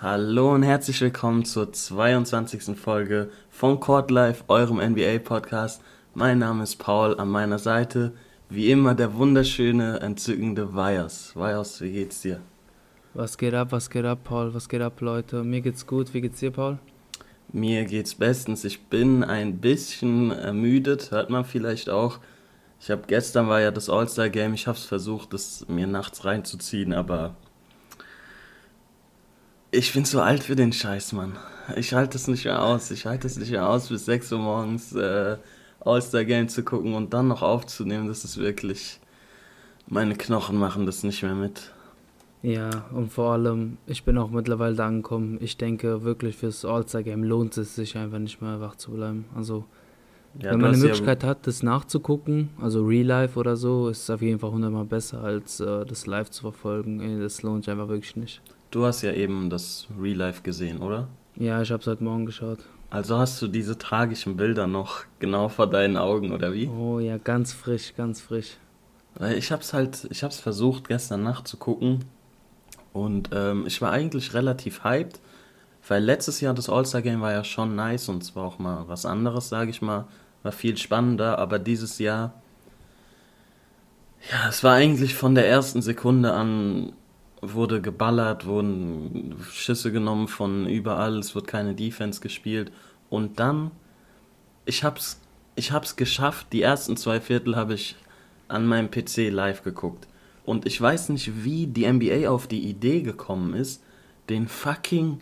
Hallo und herzlich willkommen zur 22. Folge von Court Life, eurem NBA-Podcast. Mein Name ist Paul, an meiner Seite wie immer der wunderschöne, entzückende Vajos. Vajos, wie geht's dir? Was geht ab, was geht ab, Paul? Was geht ab, Leute? Mir geht's gut. Wie geht's dir, Paul? Mir geht's bestens. Ich bin ein bisschen ermüdet, hört man vielleicht auch. Ich habe gestern war ja das All-Star-Game. Ich habe es versucht, das mir nachts reinzuziehen, aber ich bin zu alt für den Scheiß, Mann. Ich halte es nicht mehr aus. Ich halte es nicht mehr aus, bis 6 Uhr morgens äh, All-Star-Game zu gucken und dann noch aufzunehmen. Das ist wirklich. Meine Knochen machen das nicht mehr mit. Ja, und vor allem, ich bin auch mittlerweile da angekommen. Ich denke wirklich, fürs All-Star-Game lohnt es sich einfach nicht mehr wach zu bleiben. Also, Ja, wenn man die hast ja- Möglichkeit hat, das nachzugucken, also Real Life oder so, ist es auf jeden Fall hundertmal besser, als äh, das live zu verfolgen. Das lohnt sich einfach wirklich nicht. Du hast ja eben das Real Life gesehen, oder? Ja, ich hab's heute Morgen geschaut. Also hast du diese tragischen Bilder noch genau vor deinen Augen, oder wie? Oh ja, ganz frisch, ganz frisch. Weil ich hab's halt, ich hab's versucht gestern Nacht zu gucken und ähm, ich war eigentlich relativ hyped, weil letztes Jahr das All-Star-Game war ja schon nice und es war auch mal was anderes, sage ich mal, war viel spannender, aber dieses Jahr, ja, es war eigentlich von der ersten Sekunde an, wurde geballert, wurden Schüsse genommen von überall, es wird keine Defense gespielt und dann, ich hab's, ich hab's geschafft, die ersten zwei Viertel habe ich an meinem PC live geguckt. Und ich weiß nicht, wie die NBA auf die Idee gekommen ist, den fucking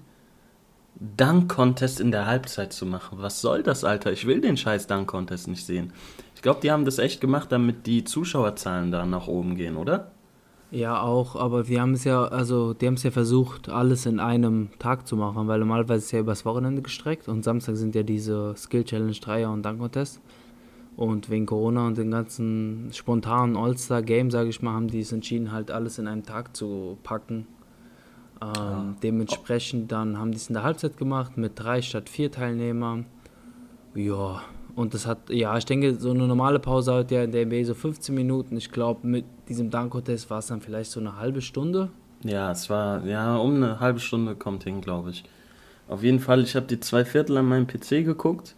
Dunk-Contest in der Halbzeit zu machen. Was soll das, Alter? Ich will den scheiß Dunk-Contest nicht sehen. Ich glaube, die haben das echt gemacht, damit die Zuschauerzahlen da nach oben gehen, oder? Ja, auch, aber wir haben es ja, also die haben es ja versucht, alles in einem Tag zu machen, weil normalerweise ist ja übers Wochenende gestreckt und Samstag sind ja diese Skill Challenge Dreier und Dunk Contest. Und wegen Corona und den ganzen spontanen All-Star-Game, sage ich mal, haben die es entschieden, halt alles in einem Tag zu packen. Ähm, Dementsprechend dann haben die es in der Halbzeit gemacht mit drei statt vier Teilnehmern. Ja, und das hat, ja, ich denke, so eine normale Pause hat ja in der NBA so 15 Minuten. Ich glaube, mit diesem Dunk-Contest war es dann vielleicht so eine halbe Stunde. Ja, es war, ja, um eine halbe Stunde kommt hin, glaube ich. Auf jeden Fall, ich habe die zwei Viertel an meinem PC geguckt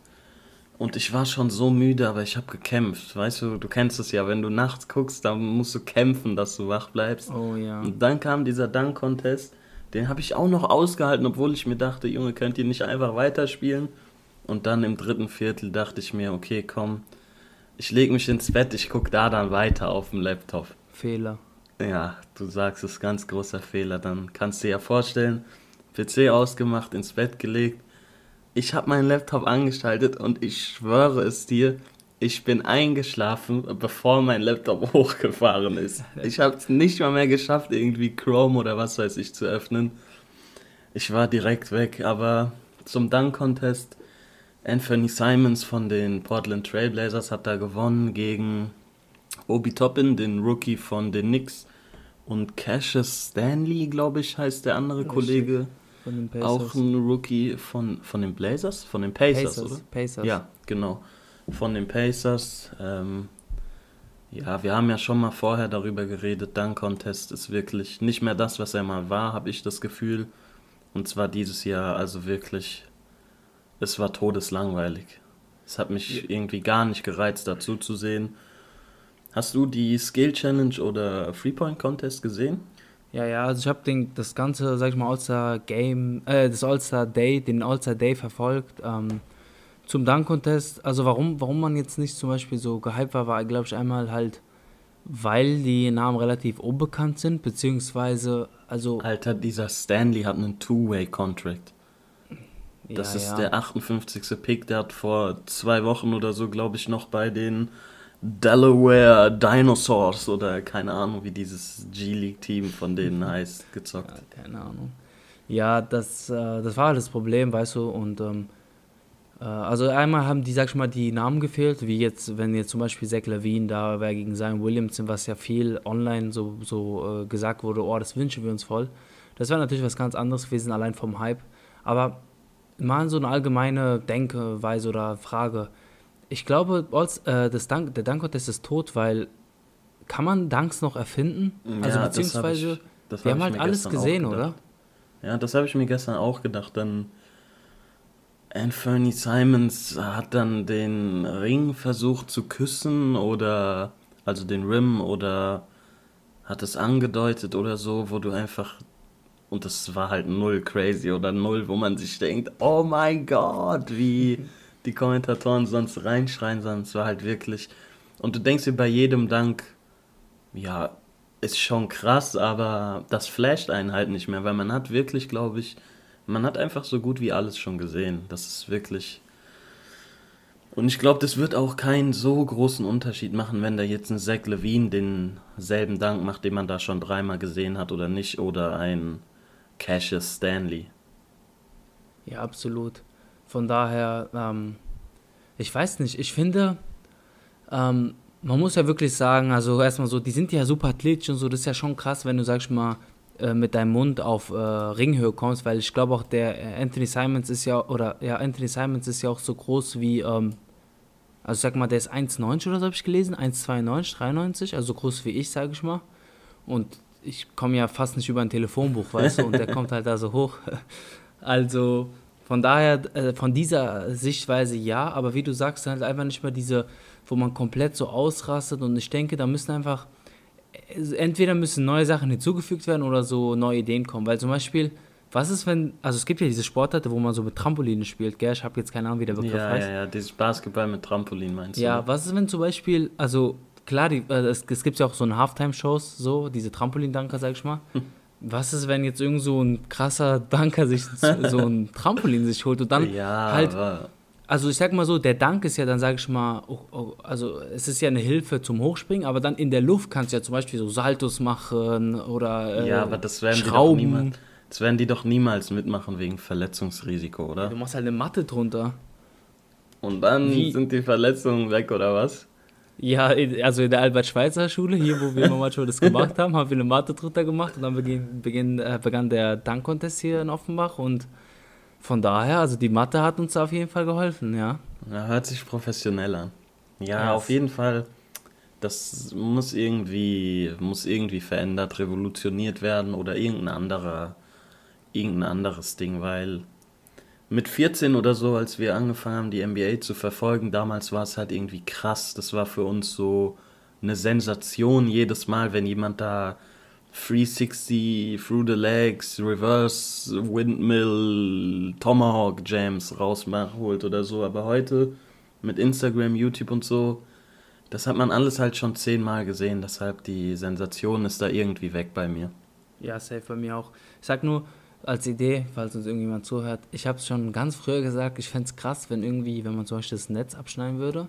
und ich war schon so müde, aber ich habe gekämpft. Weißt du, du kennst es ja, wenn du nachts guckst, dann musst du kämpfen, dass du wach bleibst. Oh ja. Und dann kam dieser Dunk-Contest, den habe ich auch noch ausgehalten, obwohl ich mir dachte, Junge, könnt ihr nicht einfach weiterspielen? Und dann im dritten Viertel dachte ich mir, okay, komm, ich lege mich ins Bett, ich gucke da dann weiter auf dem Laptop. Fehler. Ja, du sagst es, ganz großer Fehler. Dann kannst du dir ja vorstellen, PC ausgemacht, ins Bett gelegt. Ich habe meinen Laptop angeschaltet und ich schwöre es dir, ich bin eingeschlafen, bevor mein Laptop hochgefahren ist. Ich habe es nicht mal mehr geschafft, irgendwie Chrome oder was weiß ich zu öffnen. Ich war direkt weg, aber zum Dunk-Contest, Anthony Simons von den Portland Trailblazers hat da gewonnen gegen Obi Toppin, den Rookie von den Knicks. Und Cassius Stanley, glaube ich, heißt der andere Richtig. Kollege. Von den Auch ein Rookie von, von den Blazers? Von den Pacers, Pacers. oder? Pacers. Ja, genau. Von den Pacers. Ähm, ja, wir haben ja schon mal vorher darüber geredet. Dunk Contest ist wirklich nicht mehr das, was er mal war, habe ich das Gefühl. Und zwar dieses Jahr, also wirklich, es war todeslangweilig. Es hat mich irgendwie gar nicht gereizt, dazu zu sehen. Hast du die Skill Challenge oder Three Point Contest gesehen? Ja, ja, also ich habe den das ganze, sag ich mal, All-Star Game, äh, das All-Star Day, den All-Star Day verfolgt. Ähm, zum Dunk Contest, also warum, warum man jetzt nicht zum Beispiel so gehypt war, war glaube ich einmal halt, weil die Namen relativ unbekannt sind, beziehungsweise, also, Alter, dieser Stanley hat einen Two-Way-Contract. Das ja, ist ja. der 58. Pick, der hat vor zwei Wochen oder so, glaube ich, noch bei den Delaware Dinosaurs oder keine Ahnung, wie dieses G-League-Team von denen heißt, gezockt. Ja, keine Ahnung. Ja, das, äh, das war halt das Problem, weißt du, und ähm, Äh, also einmal haben die, sag ich mal, die Namen gefehlt, wie jetzt, wenn jetzt zum Beispiel Zach Levine da wäre gegen Zion Williamson, was ja viel online so, so äh, gesagt wurde, oh, das wünschen wir uns voll. Das wäre natürlich was ganz anderes gewesen, allein vom Hype. Aber mal so eine allgemeine Denkweise oder Frage. Ich glaube, äh, das Dank, der Dank-Contest ist tot, weil kann man Danks noch erfinden? Also Ja, hab beziehungsweise, ich- wir hab haben halt alles gesehen, oder? Ja, das habe ich mir gestern auch gedacht. Dann Anthony Simons hat dann den Ring versucht zu küssen oder also den Rim oder hat es angedeutet oder so, wo du einfach und das war halt null crazy oder null, wo man sich denkt, oh mein Gott, wie die Kommentatoren sonst reinschreien, sondern es war halt wirklich und du denkst dir bei jedem Dank, ja, ist schon krass, aber das flasht einen halt nicht mehr, weil man hat wirklich, glaube ich, man hat einfach so gut wie alles schon gesehen. Das ist wirklich. Und ich glaube, das wird auch keinen so großen Unterschied machen, wenn da jetzt ein Zach Levine denselben Dank macht, den man da schon dreimal gesehen hat oder nicht, oder ein Cassius Stanley. Ja, absolut. Von daher, ähm, ich weiß nicht, ich finde, ähm, man muss ja wirklich sagen, also erstmal so, die sind ja super athletisch und so, das ist ja schon krass, wenn du, sag ich mal, äh, mit deinem Mund auf äh, Ringhöhe kommst, weil ich glaube auch der äh, Anthony Simons ist ja, oder ja, Anthony Simons ist ja auch so groß wie, ähm, also sag mal, der ist 1,90 oder so habe ich gelesen, 1,92, 93, also so groß wie ich, sage ich mal. Und ich komme ja fast nicht über ein Telefonbuch, weißt du, und der kommt halt da so hoch. Also von daher, äh, von dieser Sichtweise ja, aber wie du sagst, halt einfach nicht mehr diese, wo man komplett so ausrastet und ich denke, da müssen einfach, äh, entweder müssen neue Sachen hinzugefügt werden oder so neue Ideen kommen, weil zum Beispiel, was ist, wenn, also es gibt ja diese Sportarten, wo man so mit Trampolinen spielt, gell, ich habe jetzt keine Ahnung, wie der Begriff Ja, heißt. ja, ja, dieses Basketball mit Trampolin meinst du? Ja, ne? was ist, wenn zum Beispiel, also klar, die, äh, es, es gibt ja auch so eine Halftime-Shows, so, diese Trampolin-Danker, sag ich mal. Was ist, wenn jetzt irgend so ein krasser Danker sich so ein Trampolin sich holt und dann ja, halt, aber also ich sag mal so, der Dank ist ja dann, sag ich mal, oh, oh, also es ist ja eine Hilfe zum Hochspringen, aber dann in der Luft kannst du ja zum Beispiel so Saltos machen oder äh, ja, aber das werden, die doch Schrauben. niemals, das werden die doch niemals mitmachen wegen Verletzungsrisiko, oder? Du machst halt eine Matte drunter. Und dann Wie- sind die Verletzungen weg, oder was? Ja, also in der Albert-Schweitzer-Schule, hier, wo wir manchmal das gemacht haben, haben wir eine Mathe drunter gemacht und dann beginn, beginn, äh, begann der Dank-Contest hier in Offenbach und von daher, also die Mathe hat uns auf jeden Fall geholfen, ja. Ja, hört sich professionell an. Ja, Ja, auf jeden Fall. Das muss irgendwie, muss irgendwie verändert, revolutioniert werden oder irgendein anderer, irgendein anderes Ding, weil mit 14 oder so, als wir angefangen haben, die NBA zu verfolgen, damals war es halt irgendwie krass. Das war für uns so eine Sensation jedes Mal, wenn jemand da 360, Through the Legs, Reverse, Windmill, Tomahawk Jams rausholt oder so. Aber heute mit Instagram, YouTube und so, das hat man alles halt schon zehnmal gesehen. Deshalb die Sensation ist da irgendwie weg bei mir. Ja, safe bei mir auch. Ich sag nur als Idee, falls uns irgendjemand zuhört, ich habe es schon ganz früher gesagt, ich fände es krass, wenn irgendwie, wenn man zum Beispiel das Netz abschneiden würde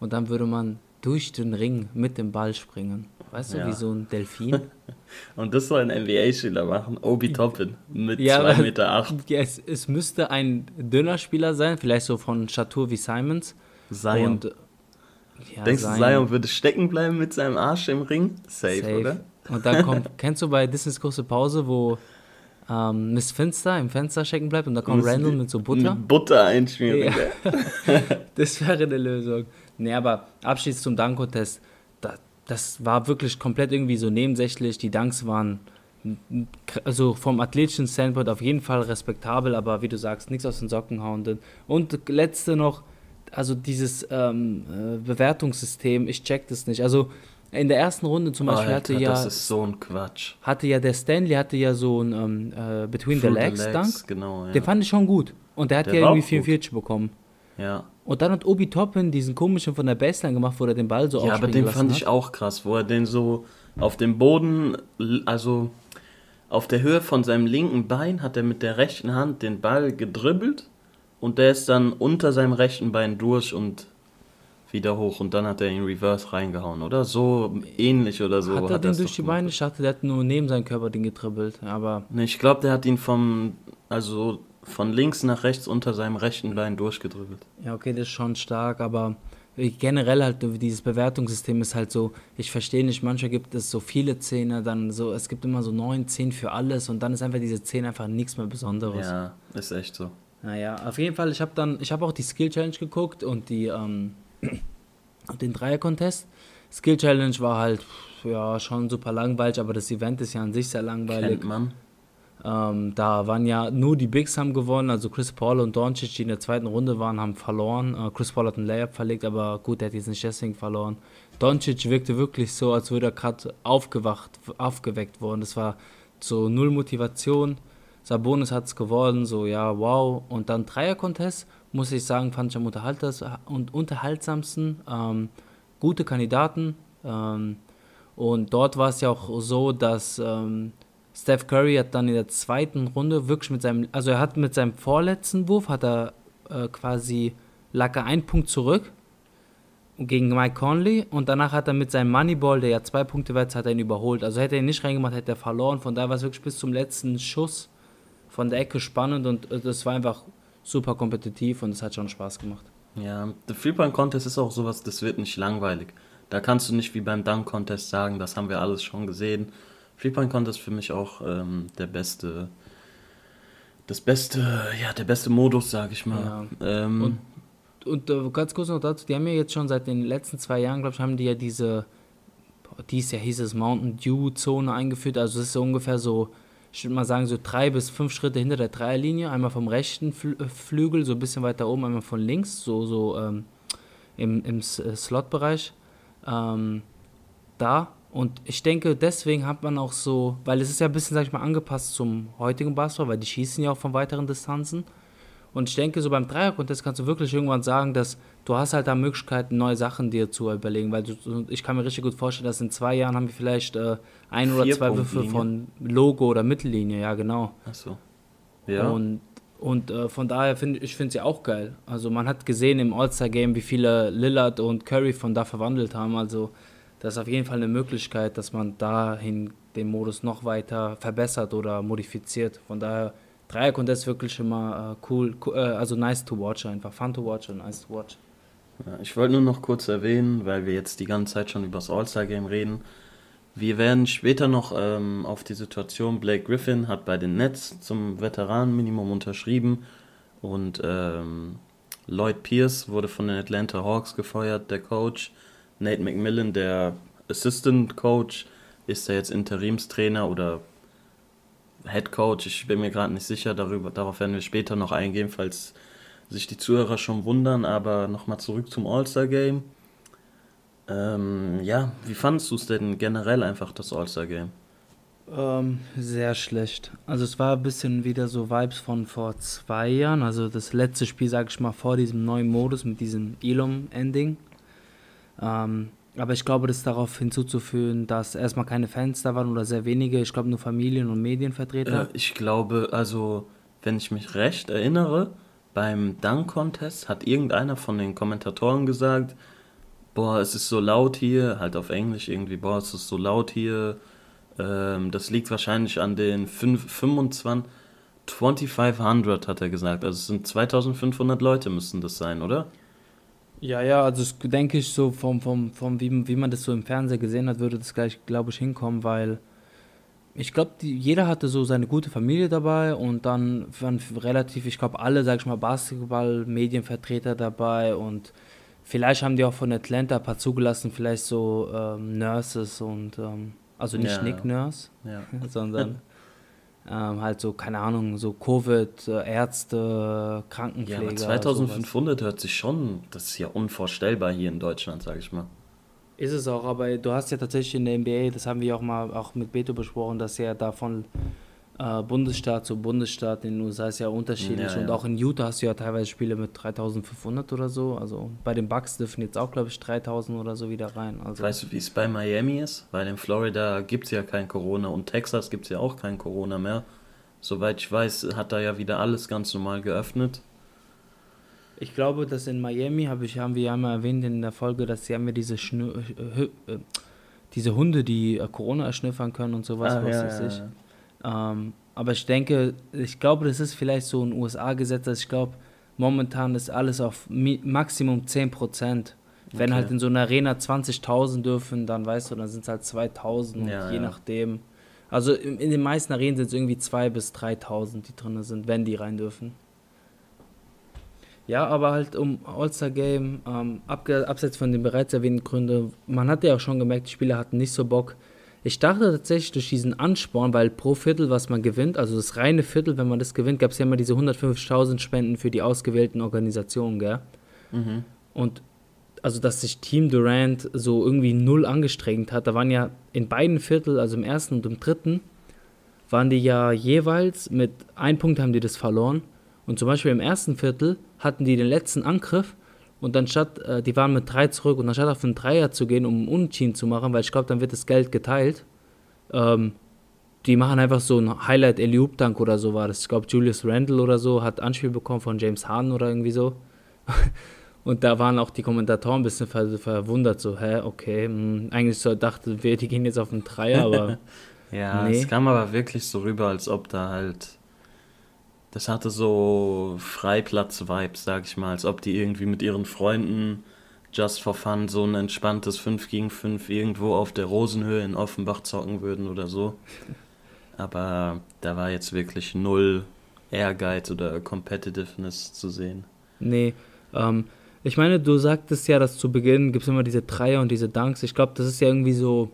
und dann würde man durch den Ring mit dem Ball springen. Weißt du, Ja. wie so ein Delfin? Und das soll ein NBA-Spieler machen. Obi Toppin mit Ja, 2,8 aber- Meter. Acht. Ja, es, es müsste ein dünner Spieler sein, vielleicht so von Statur wie Simons. Zion. Und, ja, Denkst du, Zion würde stecken bleiben mit seinem Arsch im Ring? Safe, Safe. oder? Und dann kommt, kennst du bei Disneys große Pause, wo ähm, Miss Finster im Fenster stecken bleibt und da kommt Randall mit so Butter? Mit Butter einschmieren. Ja. Das wäre eine Lösung. Nee, aber abschließend zum Danko-Test. Da, das war wirklich komplett irgendwie so nebensächlich. Die Danks waren also vom athletischen Standpoint auf jeden Fall respektabel, aber wie du sagst, nichts aus den Socken hauen. Und letzte noch, also dieses ähm, äh, Bewertungssystem, ich check das nicht. Also in der ersten Runde zum Beispiel hatte Alter, ja das ist so ein Quatsch. hatte ja der Stanley hatte ja so ein ähm, äh, Between the Through Legs, Dank. Genau, ja. Den fand ich schon gut. Und der hat Der ja irgendwie auch gut. 44 bekommen. ja. Und dann hat Obi Toppin diesen komischen von der Baseline gemacht, wo er den Ball so Ja, aber den fand hat. ich auch krass, wo er den so auf dem Boden, also auf der Höhe von seinem linken Bein hat er mit der rechten Hand den Ball gedribbelt und der ist dann unter seinem rechten Bein durch und wieder hoch und dann hat er ihn reverse reingehauen, oder? So ähnlich oder so. hat er den er's durch die. Beine? Ich dachte, der hat nur neben seinem Körper den getribbelt. Aber Ne, ich glaube, der hat ihn vom, also von links nach rechts unter seinem rechten Bein durchgedrückt. Ja, okay, das ist schon stark, aber generell halt dieses Bewertungssystem ist halt so, ich verstehe nicht, manchmal gibt es so viele Zähne, dann so, es gibt immer so neun, zehn für alles und dann ist einfach diese Zehn einfach nichts mehr Besonderes. Ja, ist echt so. Naja, auf jeden Fall, ich habe dann, ich habe auch die Skill Challenge geguckt und die, ähm, den Dreier-Contest. Skill Challenge war halt, ja, schon super langweilig, aber das Event ist ja an sich sehr langweilig. Kennt man. Ähm, da waren ja nur die Bigs haben gewonnen, also Chris Paul und Doncic, die in der zweiten Runde waren, haben verloren. Äh, Chris Paul hat einen Layup verlegt, aber gut, der hat jetzt nicht deswegen verloren. Doncic wirkte wirklich so, als würde er gerade aufgewacht, aufgeweckt worden. Das war so null Motivation. Sabonis hat es geworden, so ja, wow. Und dann Dreier-Contest, muss ich sagen, fand ich am und unterhaltsamsten. Ähm, gute Kandidaten. Ähm, und dort war es ja auch so, dass ähm, Steph Curry hat dann in der zweiten Runde wirklich mit seinem, also er hat mit seinem vorletzten Wurf, hat er äh, quasi, lag er einen Punkt zurück gegen Mike Conley und danach hat er mit seinem Moneyball, der ja zwei Punkte wert hat er ihn überholt. Also hätte er ihn nicht reingemacht, hätte er verloren. Von daher war es wirklich bis zum letzten Schuss von der Ecke spannend und äh, das war einfach super kompetitiv und es hat schon Spaß gemacht. Ja, der Three-Point-Contest ist auch sowas, das wird nicht langweilig. Da kannst du nicht wie beim Dunk-Contest sagen, das haben wir alles schon gesehen. Three-Point-Contest für mich auch ähm, der beste, das beste, ja, der beste Modus, sag ich mal. Ja. Ähm, Und und äh, ganz kurz noch dazu, die haben ja jetzt schon seit den letzten zwei Jahren, glaube ich, haben die ja diese, dies Jahr hieß es Mountain Dew Zone eingeführt. Also es ist so ungefähr so, ich würde mal sagen, so drei bis fünf Schritte hinter der Dreierlinie. Einmal vom rechten äh, Flügel, so ein bisschen weiter oben, einmal von links, so, so ähm, im, im äh, Slot-Bereich. Ähm, da. Und ich denke, deswegen hat man auch so, weil es ist ja ein bisschen, sag ich mal, angepasst zum heutigen Basketball, weil die schießen ja auch von weiteren Distanzen. Und ich denke, so beim Dreier-Contest kannst du wirklich irgendwann sagen, dass du hast halt da Möglichkeiten, neue Sachen dir zu überlegen. Weil du, ich kann mir richtig gut vorstellen, dass in zwei Jahren haben wir vielleicht äh, ein oder zwei Würfe Vier-Punkt-Linie. von Logo oder Mittellinie, ja genau. Achso. Ja. Und, und äh, von daher finde ich finde sie auch geil. Also man hat gesehen im All-Star-Game, wie viele Lillard und Curry von da verwandelt haben. Also das ist auf jeden Fall eine Möglichkeit, dass man dahin den Modus noch weiter verbessert oder modifiziert. Von daher, Dreier-Contest ist wirklich immer äh, cool, co- äh, also nice to watch einfach. Fun to watch und nice to watch. Ja, ich wollte nur noch kurz erwähnen, weil wir jetzt die ganze Zeit schon über das All-Star-Game reden. Wir werden später noch ähm, auf die Situation, Blake Griffin hat bei den Nets zum Veteranenminimum unterschrieben und ähm, Lloyd Pierce wurde von den Atlanta Hawks gefeuert, der Coach. Nate McMillan, der Assistant Coach, ist er jetzt Interimstrainer oder Head Coach. Ich bin mir gerade nicht sicher, darüber, darauf werden wir später noch eingehen, falls sich die Zuhörer schon wundern, aber nochmal zurück zum All-Star-Game. Ähm, ja, wie fandest du es denn generell einfach, das All-Star-Game? Ähm, sehr schlecht. Also es war ein bisschen wieder so Vibes von vor zwei Jahren. Also das letzte Spiel, sag ich mal, vor diesem neuen Modus mit diesem Elom-Ending. Ähm, aber ich glaube, das ist darauf hinzuzuführen, dass erstmal keine Fans da waren oder sehr wenige. Ich glaube nur Familien und Medienvertreter. Äh, ich glaube, also, wenn ich mich recht erinnere, beim Dunk-Contest hat irgendeiner von den Kommentatoren gesagt, boah, es ist so laut hier, halt auf Englisch irgendwie, boah, es ist so laut hier. Ähm, das liegt wahrscheinlich an den 5, 25, 2500 hat er gesagt. Also es sind 2500 Leute müssten das sein, oder? Ja, ja, also das denke ich so vom, vom, vom wie, wie man das so im Fernsehen gesehen hat, würde das gleich, glaube ich, hinkommen, weil ich glaube, jeder hatte so seine gute Familie dabei und dann waren relativ, ich glaube, alle, sag ich mal, Basketball-Medienvertreter dabei und vielleicht haben die auch von Atlanta ein paar zugelassen, vielleicht so ähm, Nurses und, ähm, also nicht Ja. Nick Nurse, Ja. sondern ähm, halt so, keine Ahnung, so Covid, äh, Ärzte, Ja, Krankenpfleger. aber sowas. 2500 hört sich schon, das ist ja unvorstellbar hier in Deutschland, sag ich mal. Ist es auch, aber du hast ja tatsächlich in der NBA, das haben wir auch mal auch mit Beto besprochen, dass ja da von äh, Bundesstaat zu Bundesstaat in den USA ist ja unterschiedlich. Ja, und ja. auch in Utah hast du ja teilweise Spiele mit 3500 oder so. Also bei den Bucks dürfen jetzt auch, glaube ich, 3000 oder so wieder rein. Also Weißt du, wie es bei Miami ist? Weil in Florida gibt es ja kein Corona und Texas gibt es ja auch kein Corona mehr. Soweit ich weiß, hat da ja wieder alles ganz normal geöffnet. ich glaube, dass in Miami, hab ich, haben wir ja mal erwähnt in der Folge, dass sie haben ja diese, Schnü äh, äh, diese Hunde, die äh, Corona erschnüffern können und sowas, Ah, was ja, weiß ich. ja. Ähm, aber ich denke, ich glaube, das ist vielleicht so ein USA-Gesetz, dass ich glaube, momentan ist alles auf Mi Maximum 10%. Wenn Okay. halt in so einer Arena 20.000 dürfen, dann weißt du, dann sind es halt 2.000, Ja, je ja. nachdem. Also in, in den meisten Arenen sind es irgendwie 2.000 bis 3.000, die drin sind, wenn die rein dürfen. Ja, aber halt um All-Star Game, ähm, abseits von den bereits erwähnten Gründen, man hat ja auch schon gemerkt, die Spieler hatten nicht so Bock. Ich dachte tatsächlich durch diesen Ansporn, weil pro Viertel, was man gewinnt, also das reine Viertel, wenn man das gewinnt, gab es ja immer diese 150.000 Spenden für die ausgewählten Organisationen, gell? Mhm. Und also, dass sich Team Durant so irgendwie null angestrengt hat, da waren ja in beiden Viertel, also im ersten und im dritten, waren die ja jeweils mit einem Punkt haben die das verloren. Und zum Beispiel im ersten Viertel hatten die den letzten Angriff und dann statt, äh, die waren mit drei zurück und anstatt auf einen Dreier zu gehen, um einen Unentschieden zu machen, weil ich glaube, dann wird das Geld geteilt, ähm, die machen einfach so ein Highlight Eliup Dank oder so war das. Ich glaube, Julius Randle oder so hat Anspiel bekommen von James Harden oder irgendwie so. Und da waren auch die Kommentatoren ein bisschen ver verwundert, so, hä, okay, mh, eigentlich so dachte wir, die gehen jetzt auf einen Dreier, aber Ja, Nee. es kam aber wirklich so rüber, als ob da halt. Das hatte so Freiplatz-Vibes, sag ich mal, als ob die irgendwie mit ihren Freunden just for fun so ein entspanntes 5 gegen 5 irgendwo auf der Rosenhöhe in Offenbach zocken würden oder so. Aber da war jetzt wirklich null Ehrgeiz oder Competitiveness zu sehen. nee. Ähm, ich meine, du sagtest ja, dass zu Beginn gibt es immer diese Dreier und diese Dunks. Ich glaube, das ist ja irgendwie so,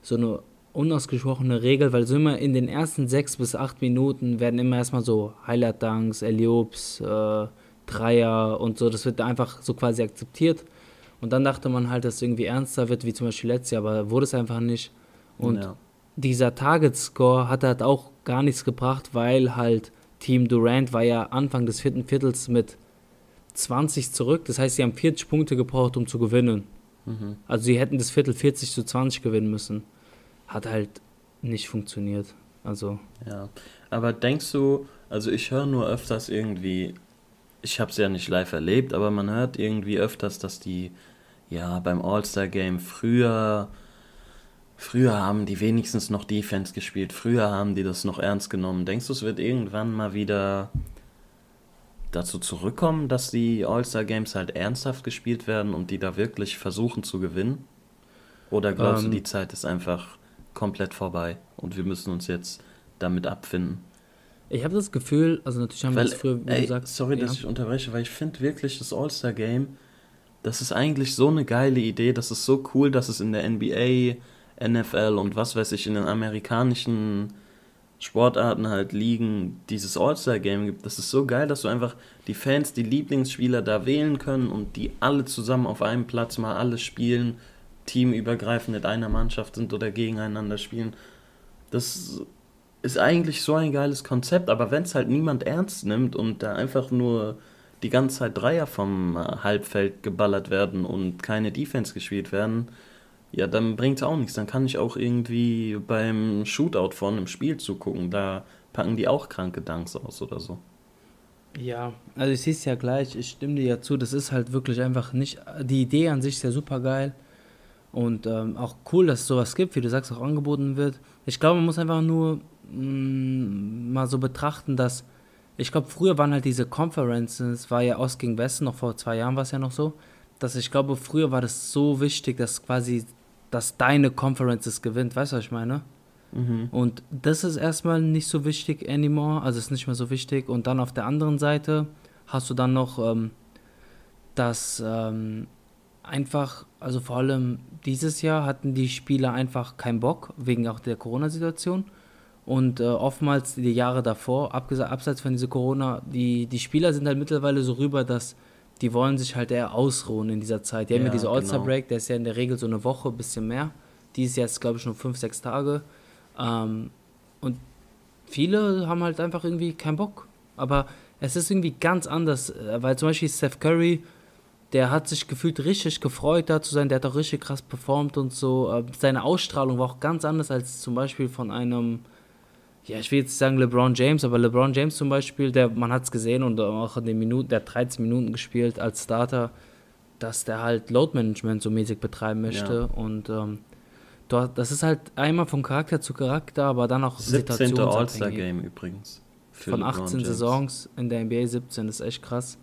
so eine unausgesprochene Regel, weil so immer in den ersten sechs bis acht Minuten werden immer erstmal so Highlight-Dunks, Eliops, äh, Dreier und so. Das wird einfach so quasi akzeptiert. Und dann dachte man halt, dass es irgendwie ernster wird, wie zum Beispiel letztes Jahr, aber wurde es einfach nicht. Und ja. dieser Target-Score hat halt auch gar nichts gebracht, weil halt Team Durant war ja Anfang des vierten Viertels mit 20 zurück. Das heißt, sie haben 40 Punkte gebraucht, um zu gewinnen. Mhm. Also sie hätten das Viertel 40 zu 20 gewinnen müssen. Hat halt nicht funktioniert. Also, Ja, aber denkst du, also ich höre nur öfters irgendwie, ich habe es ja nicht live erlebt, aber man hört irgendwie öfters, dass die, ja, beim All-Star-Game früher, früher haben die wenigstens noch Defense gespielt, früher haben die das noch ernst genommen. Denkst du, es wird irgendwann mal wieder dazu zurückkommen, dass die All-Star-Games halt ernsthaft gespielt werden und die da wirklich versuchen zu gewinnen? Oder glaubst Ähm. du, die Zeit ist einfach komplett vorbei und wir müssen uns jetzt damit abfinden? ich habe das Gefühl, also natürlich haben wir Weil, das früher, ey, du sagst. sorry, dass ja. ich unterbreche, weil ich finde wirklich das All-Star-Game, das ist eigentlich so eine geile Idee, das ist so cool, dass es in der NBA, NFL und was weiß ich, in den amerikanischen Sportarten halt liegen, dieses All-Star-Game gibt. Das ist so geil, dass du einfach die Fans, die Lieblingsspieler da wählen können und die alle zusammen auf einem Platz mal alle spielen, teamübergreifend in einer Mannschaft sind oder gegeneinander spielen. Das ist eigentlich so ein geiles Konzept, aber wenn es halt niemand ernst nimmt und da einfach nur die ganze Zeit Dreier vom äh, Halbfeld geballert werden und keine Defense gespielt werden, ja, dann bringt es auch nichts. Dann kann ich auch irgendwie beim Shootout von einem Spiel zugucken. Da packen die auch kranke Dunks aus oder so. Ja, also ich sehe es ja gleich, ich stimme dir ja zu, das ist halt wirklich einfach nicht, die Idee an sich ist ja super geil und ähm, auch cool, dass es sowas gibt, wie du sagst, auch angeboten wird. Ich glaube, man muss einfach nur mh, mal so betrachten, dass, ich glaube, früher waren halt diese Conferences, war ja Ost gegen Westen, noch vor zwei Jahren war es ja noch so, dass ich glaube, früher war das so wichtig, dass quasi, dass deine Conferences gewinnt, weißt du, was ich meine? Mhm. Und das ist erstmal nicht so wichtig anymore, also ist nicht mehr so wichtig. Und dann auf der anderen Seite hast du dann noch, ähm, dass ähm, einfach, also vor allem dieses Jahr hatten die Spieler einfach keinen Bock, wegen auch der Corona-Situation. Und äh, oftmals die Jahre davor, abseits von dieser Corona, die, die Spieler sind halt mittlerweile so rüber, dass die wollen sich halt eher ausruhen in dieser Zeit. Die haben ja Ja, diese genau. All-Star-Break, der ist ja in der Regel so eine Woche, bisschen mehr. Dieses Jahr ist, glaube ich, nur fünf, sechs Tage. Ähm, und viele haben halt einfach irgendwie keinen Bock. Aber es ist irgendwie ganz anders, äh, weil zum Beispiel Steph Curry, der hat sich gefühlt richtig gefreut, da zu sein. Der hat auch richtig krass performt und so. Äh, Seine Ausstrahlung war auch ganz anders als zum Beispiel von einem, ja, ich will jetzt nicht sagen LeBron James, aber LeBron James zum Beispiel, der, man hat es gesehen und auch in den Minuten, der hat 13 Minuten gespielt als Starter, dass der halt Load Management so mäßig betreiben möchte. Und ähm, das ist halt einmal von Charakter zu Charakter, aber dann auch 17. situationsabhängig. All-Star-Game übrigens. Von LeBron 18 James. Saisons in der NBA 17, das ist echt krass.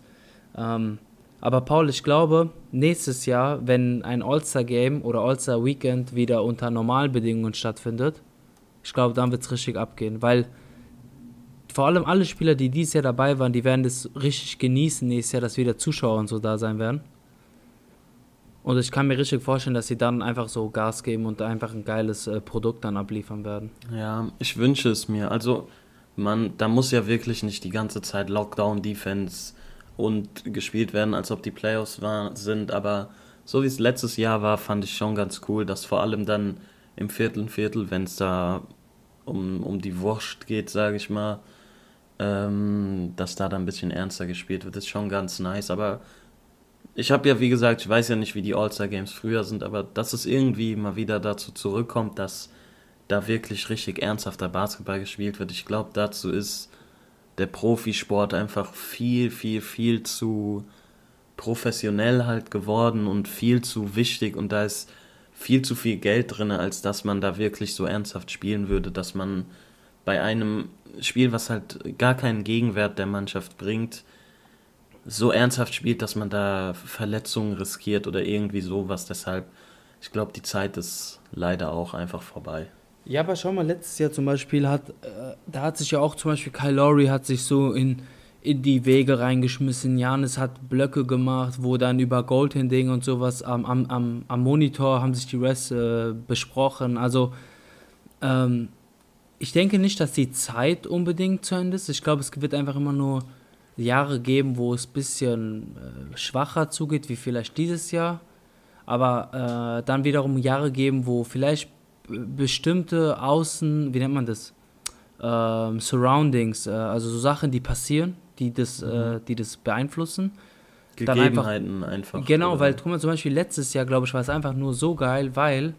Ähm, aber Paul, ich glaube, nächstes Jahr, wenn ein All-Star-Game oder All-Star-Weekend wieder unter Normalbedingungen stattfindet, ich glaube, dann wird es richtig abgehen, weil vor allem alle Spieler, die dieses Jahr dabei waren, die werden das richtig genießen nächstes Jahr, dass wieder Zuschauer und so da sein werden. Und ich kann mir richtig vorstellen, dass sie dann einfach so Gas geben und einfach ein geiles äh, Produkt dann abliefern werden. Ja, ich wünsche es mir. Also, man, da muss ja wirklich nicht die ganze Zeit Lockdown-Defense und gespielt werden, als ob die Playoffs war, sind. Aber so wie es letztes Jahr war, fand ich schon ganz cool, dass vor allem dann im vierten Viertel, wenn es da um, um die Wurst geht, sage ich mal, ähm, dass da dann ein bisschen ernster gespielt wird, ist schon ganz nice. Aber ich habe ja, wie gesagt, ich weiß ja nicht, wie die All-Star-Games früher sind, aber dass es irgendwie mal wieder dazu zurückkommt, dass da wirklich richtig ernsthafter Basketball gespielt wird. Ich glaube, dazu ist der Profisport einfach viel, viel, viel zu professionell halt geworden und viel zu wichtig und da ist viel zu viel Geld drin, als dass man da wirklich so ernsthaft spielen würde, dass man bei einem Spiel, was halt gar keinen Gegenwert der Mannschaft bringt, so ernsthaft spielt, dass man da Verletzungen riskiert oder irgendwie sowas. Deshalb, ich glaube, die Zeit ist leider auch einfach vorbei. Ja, aber schau mal, letztes Jahr zum Beispiel hat, äh, da hat sich ja auch zum Beispiel Kyle Lowry hat sich so in, in die Wege reingeschmissen. Janis hat Blöcke gemacht, wo dann über Goaltending und sowas am, am, am, am Monitor haben sich die Refs äh, besprochen. Also, ähm, ich denke nicht, dass die Zeit unbedingt zu Ende ist. Ich glaube, es wird einfach immer nur Jahre geben, wo es ein bisschen äh, schwacher zugeht, wie vielleicht dieses Jahr. Aber äh, dann wiederum Jahre geben, wo vielleicht bestimmte Außen, wie nennt man das? Ähm, Surroundings, äh, also so Sachen, die passieren, die das, äh, die das beeinflussen. Dann einfach- Gegebenheiten einfach. Genau, oder- weil guck mal, zum Beispiel letztes Jahr, glaube ich, war es einfach nur so geil, weil.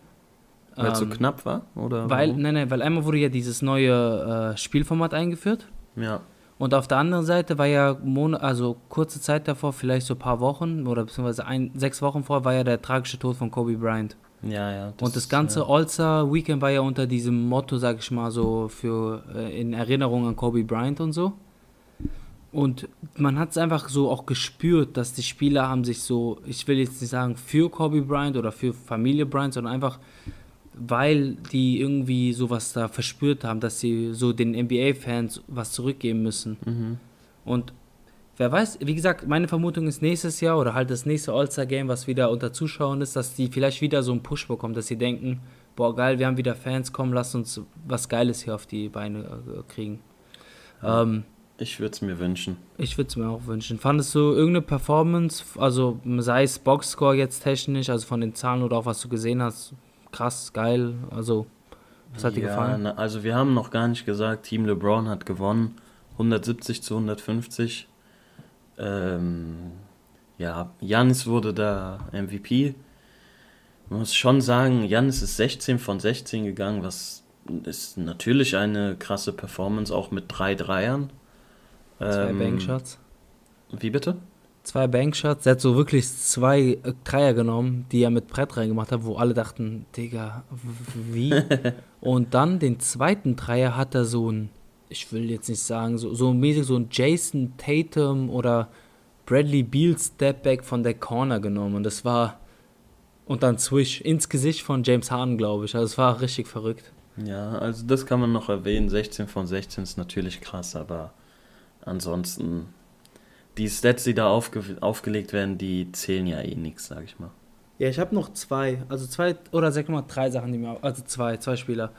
Weil es so ähm, knapp war? Oder Weil, warum? nein, nein, weil einmal wurde ja dieses neue äh, Spielformat eingeführt. Ja. Und auf der anderen Seite war ja Mon also kurze Zeit davor, vielleicht so ein paar Wochen oder beziehungsweise ein, sechs Wochen vor, war ja der tragische Tod von Kobe Bryant. Ja, ja. und das ganze Ja. All-Star-Weekend war ja unter diesem Motto, sag ich mal, so für äh, in Erinnerung an Kobe Bryant und so. Und man hat es einfach so auch gespürt, dass die Spieler haben sich so, ich will jetzt nicht sagen für Kobe Bryant oder für Familie Bryant, sondern einfach, weil die irgendwie sowas da verspürt haben, dass sie so den NBA-Fans was zurückgeben müssen. Mhm. Und wer weiß, wie gesagt, meine Vermutung ist nächstes Jahr oder halt das nächste All-Star-Game, was wieder unter Zuschauern ist, dass die vielleicht wieder so einen Push bekommen, dass sie denken, boah geil, wir haben wieder Fans, komm, lass uns was Geiles hier auf die Beine äh, kriegen. Ähm, Ich würde es mir wünschen. ich würde es mir auch wünschen. Fandest du irgendeine Performance, also sei es Boxscore jetzt technisch, also von den Zahlen oder auch was du gesehen hast, krass, geil, also was hat dir ja, gefallen? Na, also wir haben noch gar nicht gesagt, Team LeBron hat gewonnen. 170 zu 150. Ähm, ja, Janis wurde da MVP. Man muss schon sagen, Janis ist 16 von 16 gegangen, was ist natürlich eine krasse Performance, auch mit drei Dreiern. Zwei Ähm, Bankshots. Wie bitte? Zwei Bankshots. Er hat so wirklich zwei äh, Dreier genommen, die er mit Brett reingemacht hat, wo alle dachten, Digga, wie? Und dann den zweiten Dreier hat er so ein, ich will jetzt nicht sagen, so, so mäßig so ein Jason Tatum oder Bradley Beal Stepback von der Corner genommen. Und das war, und dann Swish ins Gesicht von James Harden, glaube ich. Also es war richtig verrückt. Ja, also das kann man noch erwähnen. 16 von 16 ist natürlich krass, aber ansonsten die Stats, die da aufge aufgelegt werden, die zählen ja eh nichts, sag ich mal. Ja, ich habe noch zwei, also zwei oder sag mal drei Sachen, die mir, also zwei, zwei Spieler.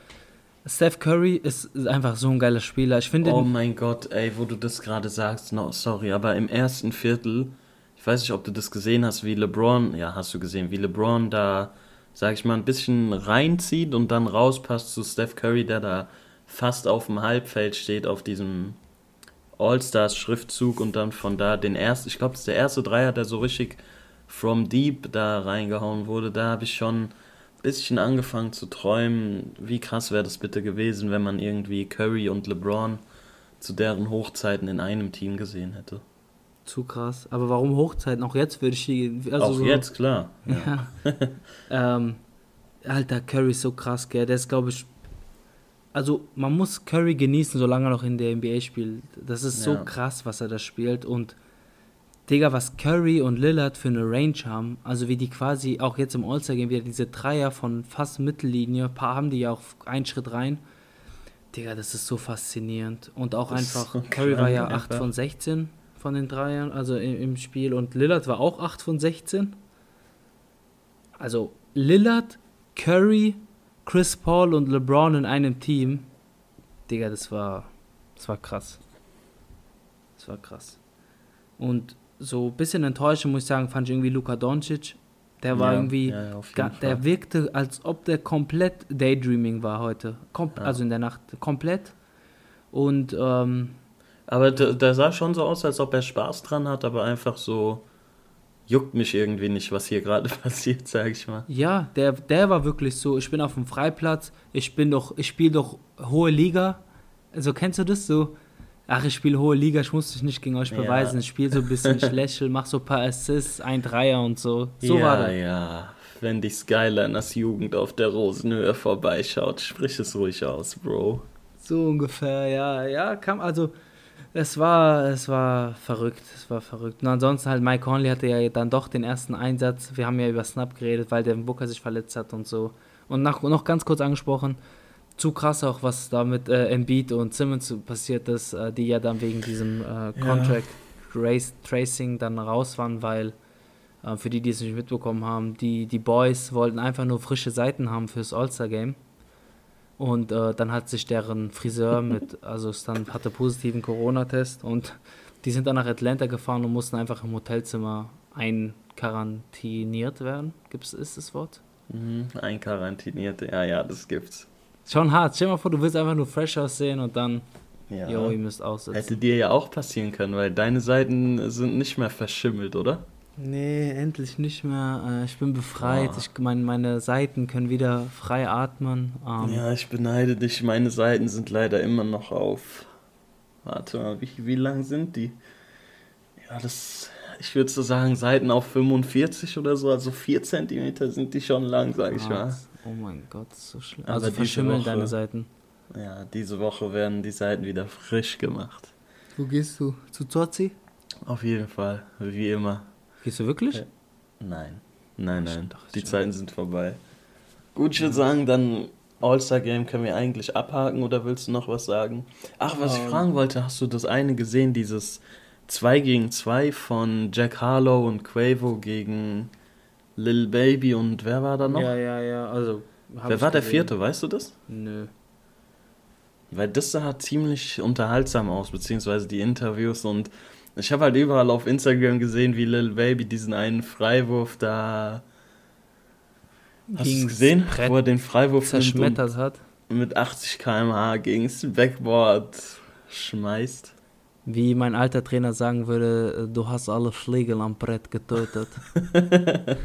Steph Curry ist einfach so ein geiler Spieler. Ich finde, Oh mein Gott, ey, wo du das gerade sagst, no, sorry, aber im ersten Viertel, ich weiß nicht, ob du das gesehen hast, wie LeBron, ja, hast du gesehen, wie LeBron da, sag ich mal, ein bisschen reinzieht und dann rauspasst zu Steph Curry, der da fast auf dem Halbfeld steht, auf diesem All-Stars-Schriftzug und dann von da den ersten, ich glaube, das ist der erste Dreier, der so richtig from deep da reingehauen wurde, da habe ich schon bisschen angefangen zu träumen, wie krass wäre das bitte gewesen, wenn man irgendwie Curry und LeBron zu deren Hochzeiten in einem Team gesehen hätte. zu krass. Aber warum Hochzeiten? Auch jetzt würde ich die, also Auch so, jetzt, klar. Ja. Ja. ähm, Alter, Curry ist so krass, gell? Der ist, glaube ich. Also, man muss Curry genießen, solange er noch in der NBA spielt. Das ist so Ja. krass, was er da spielt. Und, Digga, was Curry und Lillard für eine Range haben, also wie die quasi auch jetzt im All-Star-Game wieder diese Dreier von fast Mittellinie, paar haben die ja auch einen Schritt rein. Digga, das ist so faszinierend. Und auch Das einfach, so Curry war ja krank 8 einfach. von 16 von den Dreiern, also im, im Spiel. Und Lillard war auch 8 von 16. Also Lillard, Curry, Chris Paul und LeBron in einem Team. Digga, das war, das war krass. Das war krass. Und so ein bisschen enttäuschend, muss ich sagen, fand ich irgendwie Luka Doncic. Der war Ja, irgendwie, ja, der Fall. wirkte, als ob der komplett Daydreaming war heute. Kom Ja. Also in der Nacht komplett. Und ähm, Aber der, der sah schon so aus, als ob er Spaß dran hat, aber einfach so juckt mich irgendwie nicht, was hier gerade passiert, sag ich mal. Ja, der, der war wirklich so, ich bin auf dem Freiplatz, ich bin doch, ich spiele doch hohe Liga. Also kennst du das so? Ach, ich spiele hohe Liga, ich muss dich nicht gegen euch Ja. beweisen. Ich spiele so ein bisschen, ich lächel, mach so ein paar Assists, ein Dreier und so. So ja, war der. ja. Wenn die Skyliners Jugend auf der Rosenhöhe vorbeischaut, sprich es ruhig aus, Bro. So ungefähr, ja, ja, kam, also es war, es war verrückt, es war verrückt. Und ansonsten halt Mike Conley hatte ja dann doch den ersten Einsatz. Wir haben ja über Snap geredet, weil der Booker sich verletzt hat und so. Und nach, noch ganz kurz angesprochen, zu krass auch, was da mit äh, Embiid und Simmons passiert ist, äh, die ja dann wegen diesem äh, Contract Race Tracing dann raus waren, weil äh, für die, die es nicht mitbekommen haben, die, die Boys wollten einfach nur frische Seiten haben fürs All-Star-Game. Und äh, dann hat sich deren Friseur mit, also es dann hatte positiven Corona-Test und die sind dann nach Atlanta gefahren und mussten einfach im Hotelzimmer einkarantiniert werden. Gibt's, ist das Wort? Mhm, einkarantinierte, ja, ja, das gibt's. Schon hart. Stell dir mal vor, du willst einfach nur fresh aussehen und dann, Ja. jo, ihr müsst aussetzen. Hätte dir ja auch passieren können, weil deine Seiten sind nicht mehr verschimmelt, oder? Nee, endlich nicht mehr. Äh, ich bin befreit. Ah. Ich, mein, meine Seiten können wieder frei atmen. Ähm, Ja, ich beneide dich. Meine Seiten sind leider immer noch auf. Warte mal, wie, wie lang sind die? Ja, das. Ich würde so sagen, Seiten auf 45 oder so, also 4 Zentimeter sind die schon lang, sag ich mal. Oh mein Gott, so schlimm. Also diese verschimmeln Woche- deine Seiten. Ja, diese Woche werden die Seiten wieder frisch gemacht. Wo gehst du? Zu Zorzi? Auf jeden Fall, wie immer. Gehst du wirklich? Ja. Nein, nein, nein, dachte die schon. Zeiten sind vorbei. Gut, ich würde sagen, dann All-Star-Game können wir eigentlich abhaken oder willst du noch was sagen? Ach, was ich Ähm. fragen wollte, hast du das eine gesehen, dieses 2 gegen 2 von Jack Harlow und Quavo gegen Lil Baby und wer war da noch? Ja, ja, ja. Also, wer war der gesehen. vierte, weißt du das? Nö. Weil das sah ziemlich unterhaltsam aus, beziehungsweise die Interviews und ich habe halt überall auf Instagram gesehen, wie Lil Baby diesen einen Freiwurf da. Hast du gesehen? Brett Wo er den Freiwurf Zerschmettert hat. mit 80 km/h gegen das Backboard schmeißt. Wie mein alter Trainer sagen würde, äh, du hast alle Fliegel am Brett getötet.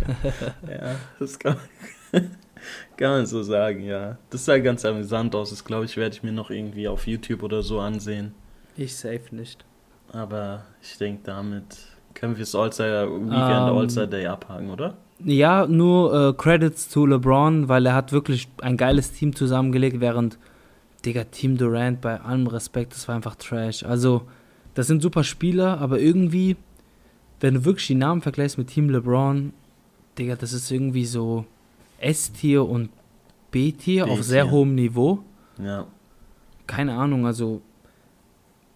Ja, das kann, kann man so sagen, ja. Das sah ganz amüsant aus. Das glaube ich, werde ich mir noch irgendwie auf YouTube oder so ansehen. ich safe nicht. Aber ich denke, damit können wir das All-Star Weekend Ähm, All-Star Day abhaken, oder? Ja, nur äh, Credits zu LeBron, weil er hat wirklich ein geiles Team zusammengelegt, während, Digga, Team Durant, bei allem Respekt, das war einfach Trash. Also, das sind super Spieler, aber irgendwie, wenn du wirklich die Namen vergleichst mit Team LeBron, Digga, das ist irgendwie so S-Tier und B-Tier auf sehr hohem Niveau. Ja. keine Ahnung, also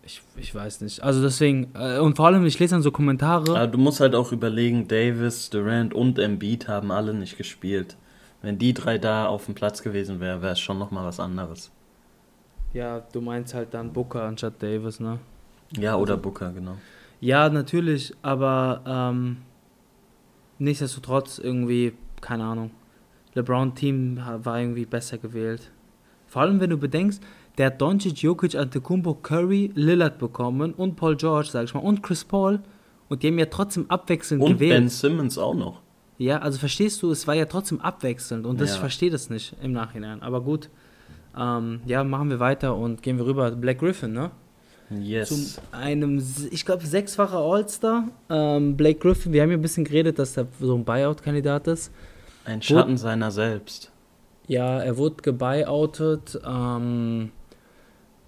ich, ich weiß nicht. Also deswegen, äh, und vor allem, ich lese dann so Kommentare. Aber du musst halt auch überlegen, Davis, Durant und Embiid haben alle nicht gespielt. Wenn die drei da auf dem Platz gewesen wären, wäre es schon nochmal was anderes. Ja, du meinst halt dann Booker anstatt Davis, ne? Ja, oder Booker, genau. Ja, natürlich, aber ähm, nichtsdestotrotz irgendwie, keine Ahnung. LeBron-Team war irgendwie besser gewählt. Vor allem, wenn du bedenkst, der hat Doncic, Jokic, Antetokounmpo, Curry, Lillard bekommen und Paul George, sag ich mal, und Chris Paul. Und die haben ja trotzdem abwechselnd Und gewählt. Ben Simmons auch noch. Ja, also verstehst du, es war ja trotzdem abwechselnd und das, Ja. ich verstehe das nicht im Nachhinein. Aber gut, ähm, ja, machen wir weiter und gehen wir rüber. Black Griffin, ne? Yes. Zum einem, ich glaube, sechsfacher All-Star. Ähm, Blake Griffin, wir haben ja ein bisschen geredet, dass er so ein Buyout-Kandidat ist. Ein Schatten seiner selbst. Ja, er wurde gebuyoutet. Ähm,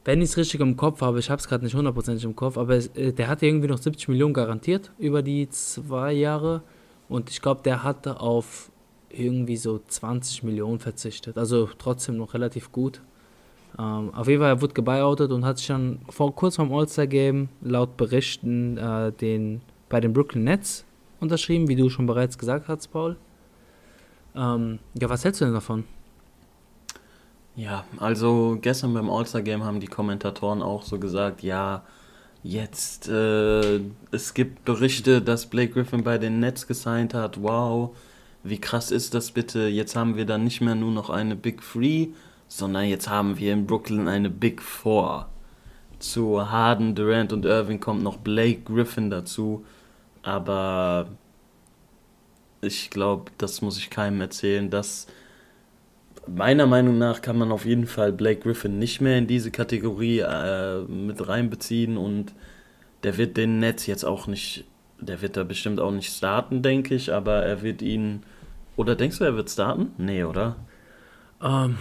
wenn ich es richtig im Kopf habe, ich habe es gerade nicht hundertprozentig im Kopf, aber es, äh, der hatte irgendwie noch 70 Millionen garantiert über die zwei Jahre. Und ich glaube, der hatte auf irgendwie so 20 Millionen verzichtet. Also trotzdem noch relativ gut. Ähm, auf jeden Fall, er wurde gebuyoutet und hat sich dann vor, kurz vorm All-Star-Game laut Berichten äh, den, bei den Brooklyn Nets unterschrieben, wie du schon bereits gesagt hast, Paul. Ähm, ja, was hältst du denn davon? Ja, also gestern beim All-Star-Game haben die Kommentatoren auch so gesagt, ja, jetzt, äh, es gibt Berichte, dass Blake Griffin bei den Nets gesigned hat, wow, wie krass ist das bitte, jetzt haben wir dann nicht mehr nur noch eine Big Three, sondern jetzt haben wir in Brooklyn eine Big Four. Zu Harden, Durant und Irving kommt noch Blake Griffin dazu, aber ich glaube, das muss ich keinem erzählen, dass meiner Meinung nach kann man auf jeden Fall Blake Griffin nicht mehr in diese Kategorie äh, mit reinbeziehen und der wird den Netz jetzt auch nicht, der wird da bestimmt auch nicht starten, denke ich, aber er wird ihn, oder denkst du, er wird starten? Nee, oder? Ähm, mm,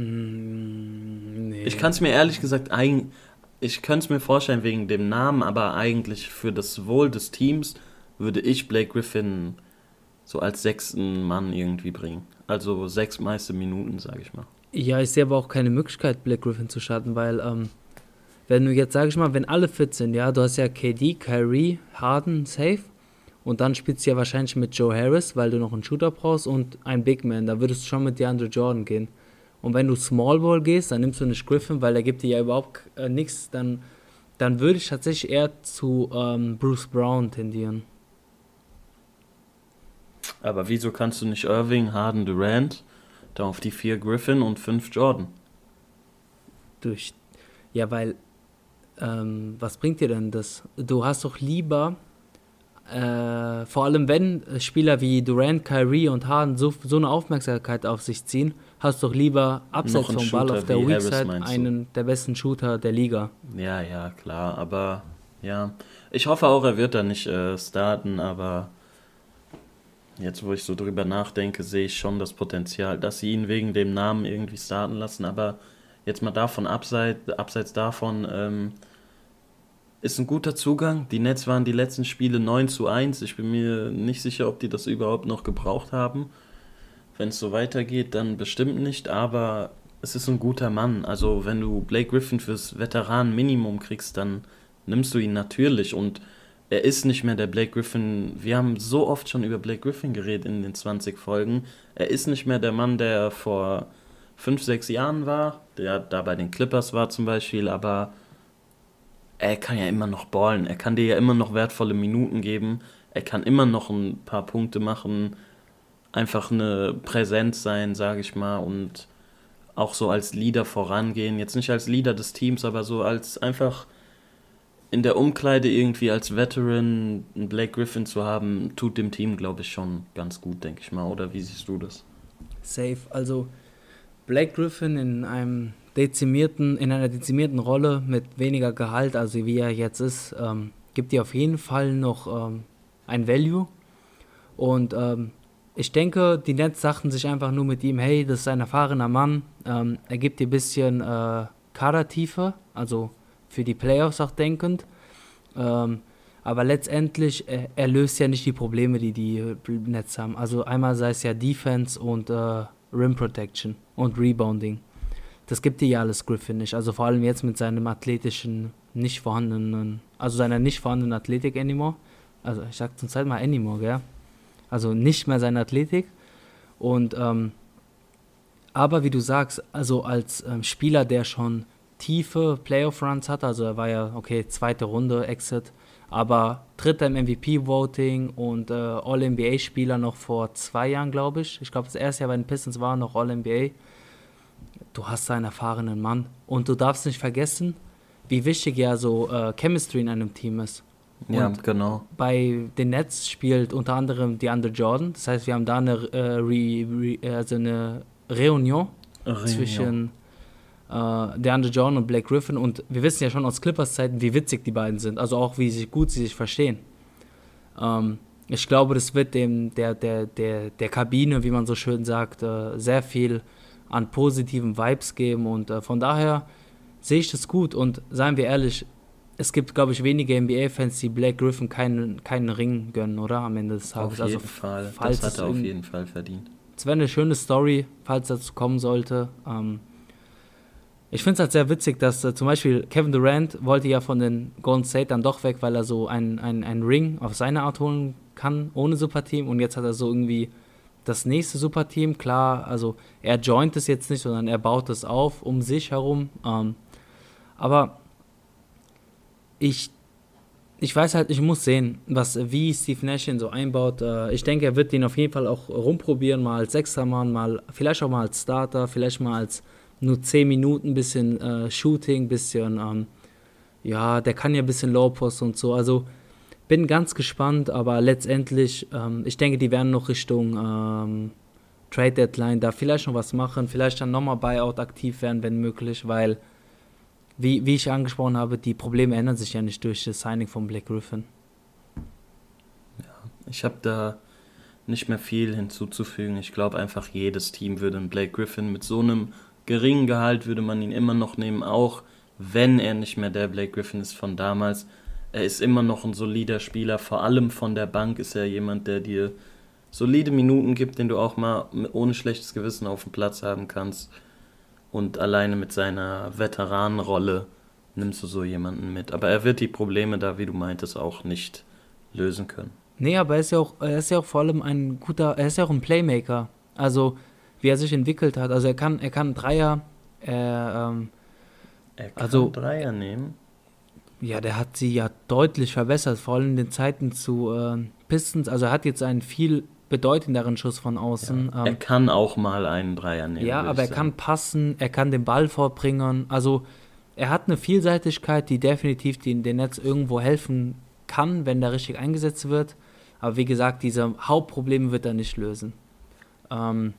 nee. Ich kann es mir ehrlich gesagt, eigen, ich könnte es mir vorstellen wegen dem Namen, aber eigentlich für das Wohl des Teams würde ich Blake Griffin so als sechsten Mann irgendwie bringen. Also sechs meiste Minuten, sage ich mal. Ja, ich sehe aber auch keine Möglichkeit, Black Griffin zu starten, weil, ähm, wenn du jetzt, sag ich mal, wenn alle fit sind, ja, du hast ja KD, Kyrie, Harden, safe. Und dann spielst du ja wahrscheinlich mit Joe Harris, weil du noch einen Shooter brauchst und einen Big Man. Da würdest du schon mit DeAndre Jordan gehen. Und wenn du Small Ball gehst, dann nimmst du nicht Griffin, weil der gibt dir ja überhaupt äh, nichts. Dann, dann würde ich tatsächlich eher zu ähm, Bruce Brown tendieren. Aber wieso kannst du nicht Irving, Harden, Durant, dann auf die vier Griffin und fünf Jordan? Durch. Ja, weil. Ähm, was bringt dir denn das? Du hast doch lieber. Äh, vor allem wenn Spieler wie Durant, Kyrie und Harden so, so eine Aufmerksamkeit auf sich ziehen, hast du doch lieber abseits vom Ball auf der Weak Side einen der besten Shooter der Liga. Ja, ja, klar, aber ja. Ich hoffe auch, er wird da nicht äh, starten, aber jetzt, wo ich so drüber nachdenke, sehe ich schon das Potenzial, dass sie ihn wegen dem Namen irgendwie starten lassen, aber jetzt mal davon abseits, abseits davon, ähm, ist ein guter Zugang. Die Nets waren die letzten Spiele 9 zu 1. Ich bin mir nicht sicher, ob die das überhaupt noch gebraucht haben. Wenn es so weitergeht, dann bestimmt nicht, aber es ist ein guter Mann. Also, wenn du Blake Griffin fürs Veteran-Minimum kriegst, dann nimmst du ihn natürlich und er ist nicht mehr der Blake Griffin. Wir haben so oft schon über Blake Griffin geredet in den 20 Folgen. Er ist nicht mehr der Mann, der vor 5, 6 Jahren war, der da bei den Clippers war zum Beispiel, aber er kann ja immer noch ballen. Er kann dir ja immer noch wertvolle Minuten geben. Er kann immer noch ein paar Punkte machen. Einfach eine Präsenz sein, sage ich mal. Und auch so als Leader vorangehen. Jetzt nicht als Leader des Teams, aber so als einfach in der Umkleide irgendwie als Veteran einen Blake Griffin zu haben, tut dem Team, glaube ich, schon ganz gut, denke ich mal. Oder wie siehst du das? Safe. Also Blake Griffin in einem dezimierten, in einer dezimierten Rolle mit weniger Gehalt, also wie er jetzt ist, ähm, gibt dir auf jeden Fall noch ähm, ein Value. Und ähm, ich denke, die Nets sagten sich einfach nur mit ihm, hey, das ist ein erfahrener Mann, ähm, er gibt dir ein bisschen äh, Kadertiefe, also für die Playoffs auch denkend. Ähm, aber letztendlich, er, er löst ja nicht die Probleme, die die äh, Nets haben. Also einmal sei es ja Defense und äh, Rim Protection und Rebounding. Das gibt dir ja alles Griffin nicht. Also vor allem jetzt mit seinem athletischen, nicht vorhandenen, also seiner nicht vorhandenen Athletik anymore. Also ich sag zur Zeit mal anymore, gell? Also nicht mehr seine Athletik. Und ähm, aber wie du sagst, also als ähm, Spieler, der schon tiefe Playoff-Runs hat, also er war ja, okay, zweite Runde, Exit, aber dritter im MVP-Voting und äh, All-NBA-Spieler noch vor zwei Jahren, glaube ich. Ich glaube, das erste Jahr bei den Pistons war noch All-NBA. Du hast einen erfahrenen Mann und du darfst nicht vergessen, wie wichtig ja so äh, Chemistry in einem Team ist. Ja, Und genau. bei den Nets spielt unter anderem DeAndre Jordan. Das heißt, wir haben da eine, äh, Re, Re, also eine Reunion zwischen äh, DeAndre Jordan und Blake Griffin. Und wir wissen ja schon aus Clippers-Zeiten, wie witzig die beiden sind. Also auch, wie sie, gut sie sich verstehen. Ähm, ich glaube, das wird dem, der, der, der, der Kabine, wie man so schön sagt, äh, sehr viel an positiven Vibes geben. Und äh, von daher sehe ich das gut. Und seien wir ehrlich, es gibt, glaube ich, wenige NBA-Fans, die Black Griffin keinen, keinen Ring gönnen, oder? Am Ende des Tages. Auf jeden also, Fall. falls Das hat er auf jeden Fall verdient. es wäre eine schöne Story, falls dazu kommen sollte. Ähm, ich finde es halt sehr witzig, dass äh, zum Beispiel Kevin Durant wollte ja von den Golden State dann doch weg, weil er so einen ein Ring auf seine Art holen kann, ohne Superteam. Und jetzt hat er so irgendwie das nächste Superteam. Klar, also er joint es jetzt nicht, sondern er baut es auf um sich herum. Ähm, aber ich, ich weiß halt, ich muss sehen, was, wie Steve Nash ihn so einbaut. Äh, ich denke, er wird ihn auf jeden Fall auch rumprobieren, mal als Sechsermann, mal, vielleicht auch mal als Starter, vielleicht mal als nur 10 Minuten, bisschen äh, Shooting, bisschen, ähm, ja, der kann ja ein bisschen Low Post und so. Also bin ganz gespannt, aber letztendlich, ähm, ich denke, die werden noch Richtung ähm, Trade Deadline da vielleicht noch was machen, vielleicht dann nochmal Buyout aktiv werden, wenn möglich, weil, wie, wie ich angesprochen habe, die Probleme ändern sich ja nicht durch das Signing von Black Griffin. Ich habe da nicht mehr viel hinzuzufügen. Ich glaube einfach, jedes Team würde einen Blake Griffin mit so einem geringen Gehalt würde man ihn immer noch nehmen, auch wenn er nicht mehr der Blake Griffin ist von damals. Er ist immer noch ein solider Spieler, vor allem von der Bank ist er jemand, der dir solide Minuten gibt, den du auch mal ohne schlechtes Gewissen auf dem Platz haben kannst. Und alleine mit seiner Veteranenrolle nimmst du so jemanden mit. Aber er wird die Probleme da, wie du meintest, auch nicht lösen können. Nee, aber er ist ja auch, er ist ja auch vor allem ein guter, er ist ja auch ein Playmaker. Also, wie er sich entwickelt hat. Also er kann, er kann Dreier, er, ähm, Er kann Also- Dreier nehmen. ja, der hat sie ja deutlich verbessert, vor allem in den Zeiten zu äh, Pistons. Also er hat jetzt einen viel bedeutenderen Schuss von außen. er ähm, kann auch mal einen Dreier nehmen. ja, aber er ich kann sagen. passen, er kann den Ball vorbringen. Also er hat eine Vielseitigkeit, die definitiv den, den Netz irgendwo helfen kann, wenn der richtig eingesetzt wird. Aber wie gesagt, diese Hauptprobleme wird er nicht lösen. Ähm,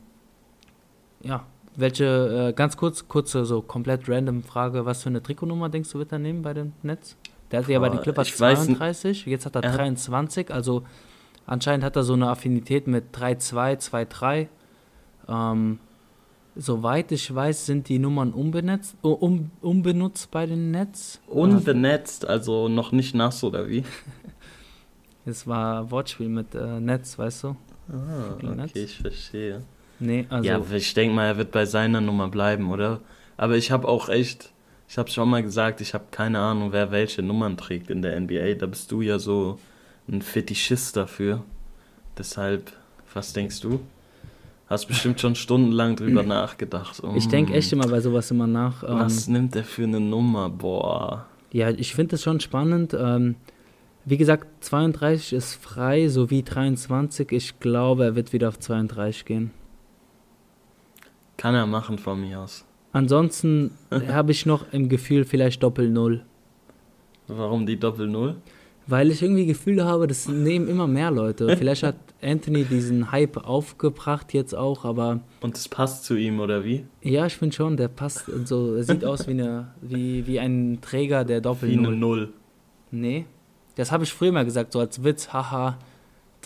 ja, welche, äh, ganz kurz, kurze, so komplett random Frage, was für eine Trikotnummer denkst du, wird er nehmen bei den Nets? Der hatte ja bei den Clippers ich weiß n- 32, jetzt hat er, Er hat- 23, also anscheinend hat er so eine Affinität mit 3-2, 2-3. Ähm, soweit ich weiß, sind die Nummern unbenetzt, um, unbenutzt bei den Nets. Unbenetzt, also noch nicht nass oder wie? Es war Wortspiel mit äh, Netz, weißt du? Ah, okay, ich verstehe. Nee, also. ja, ich denke mal, er wird bei seiner Nummer bleiben, oder? Aber ich habe auch echt, ich habe schon mal gesagt, ich habe keine Ahnung, wer welche Nummern trägt in der NBA. Da bist du ja so ein Fetischist dafür. Deshalb, was denkst du? Hast bestimmt schon stundenlang drüber nachgedacht. ich denke echt immer bei sowas immer nach. Ähm, Was nimmt er für eine Nummer? Boah. Ja, ich finde es schon spannend. Ähm, wie gesagt, 32 ist frei, sowie 23. Ich glaube, er wird wieder auf 32 gehen. Kann er machen von mir aus. Ansonsten habe ich noch im Gefühl vielleicht Doppel-Null. Warum die Doppel-Null? Weil ich irgendwie Gefühle habe, das nehmen immer mehr Leute. Vielleicht hat Anthony diesen Hype aufgebracht jetzt auch, aber Und es passt zu ihm, oder wie? ja, ich finde schon, der passt und so. Er sieht aus wie, eine, wie, wie ein Träger der Wie eine Doppel-Null. Null. Nee, das habe ich früher mal gesagt, so als Witz, haha,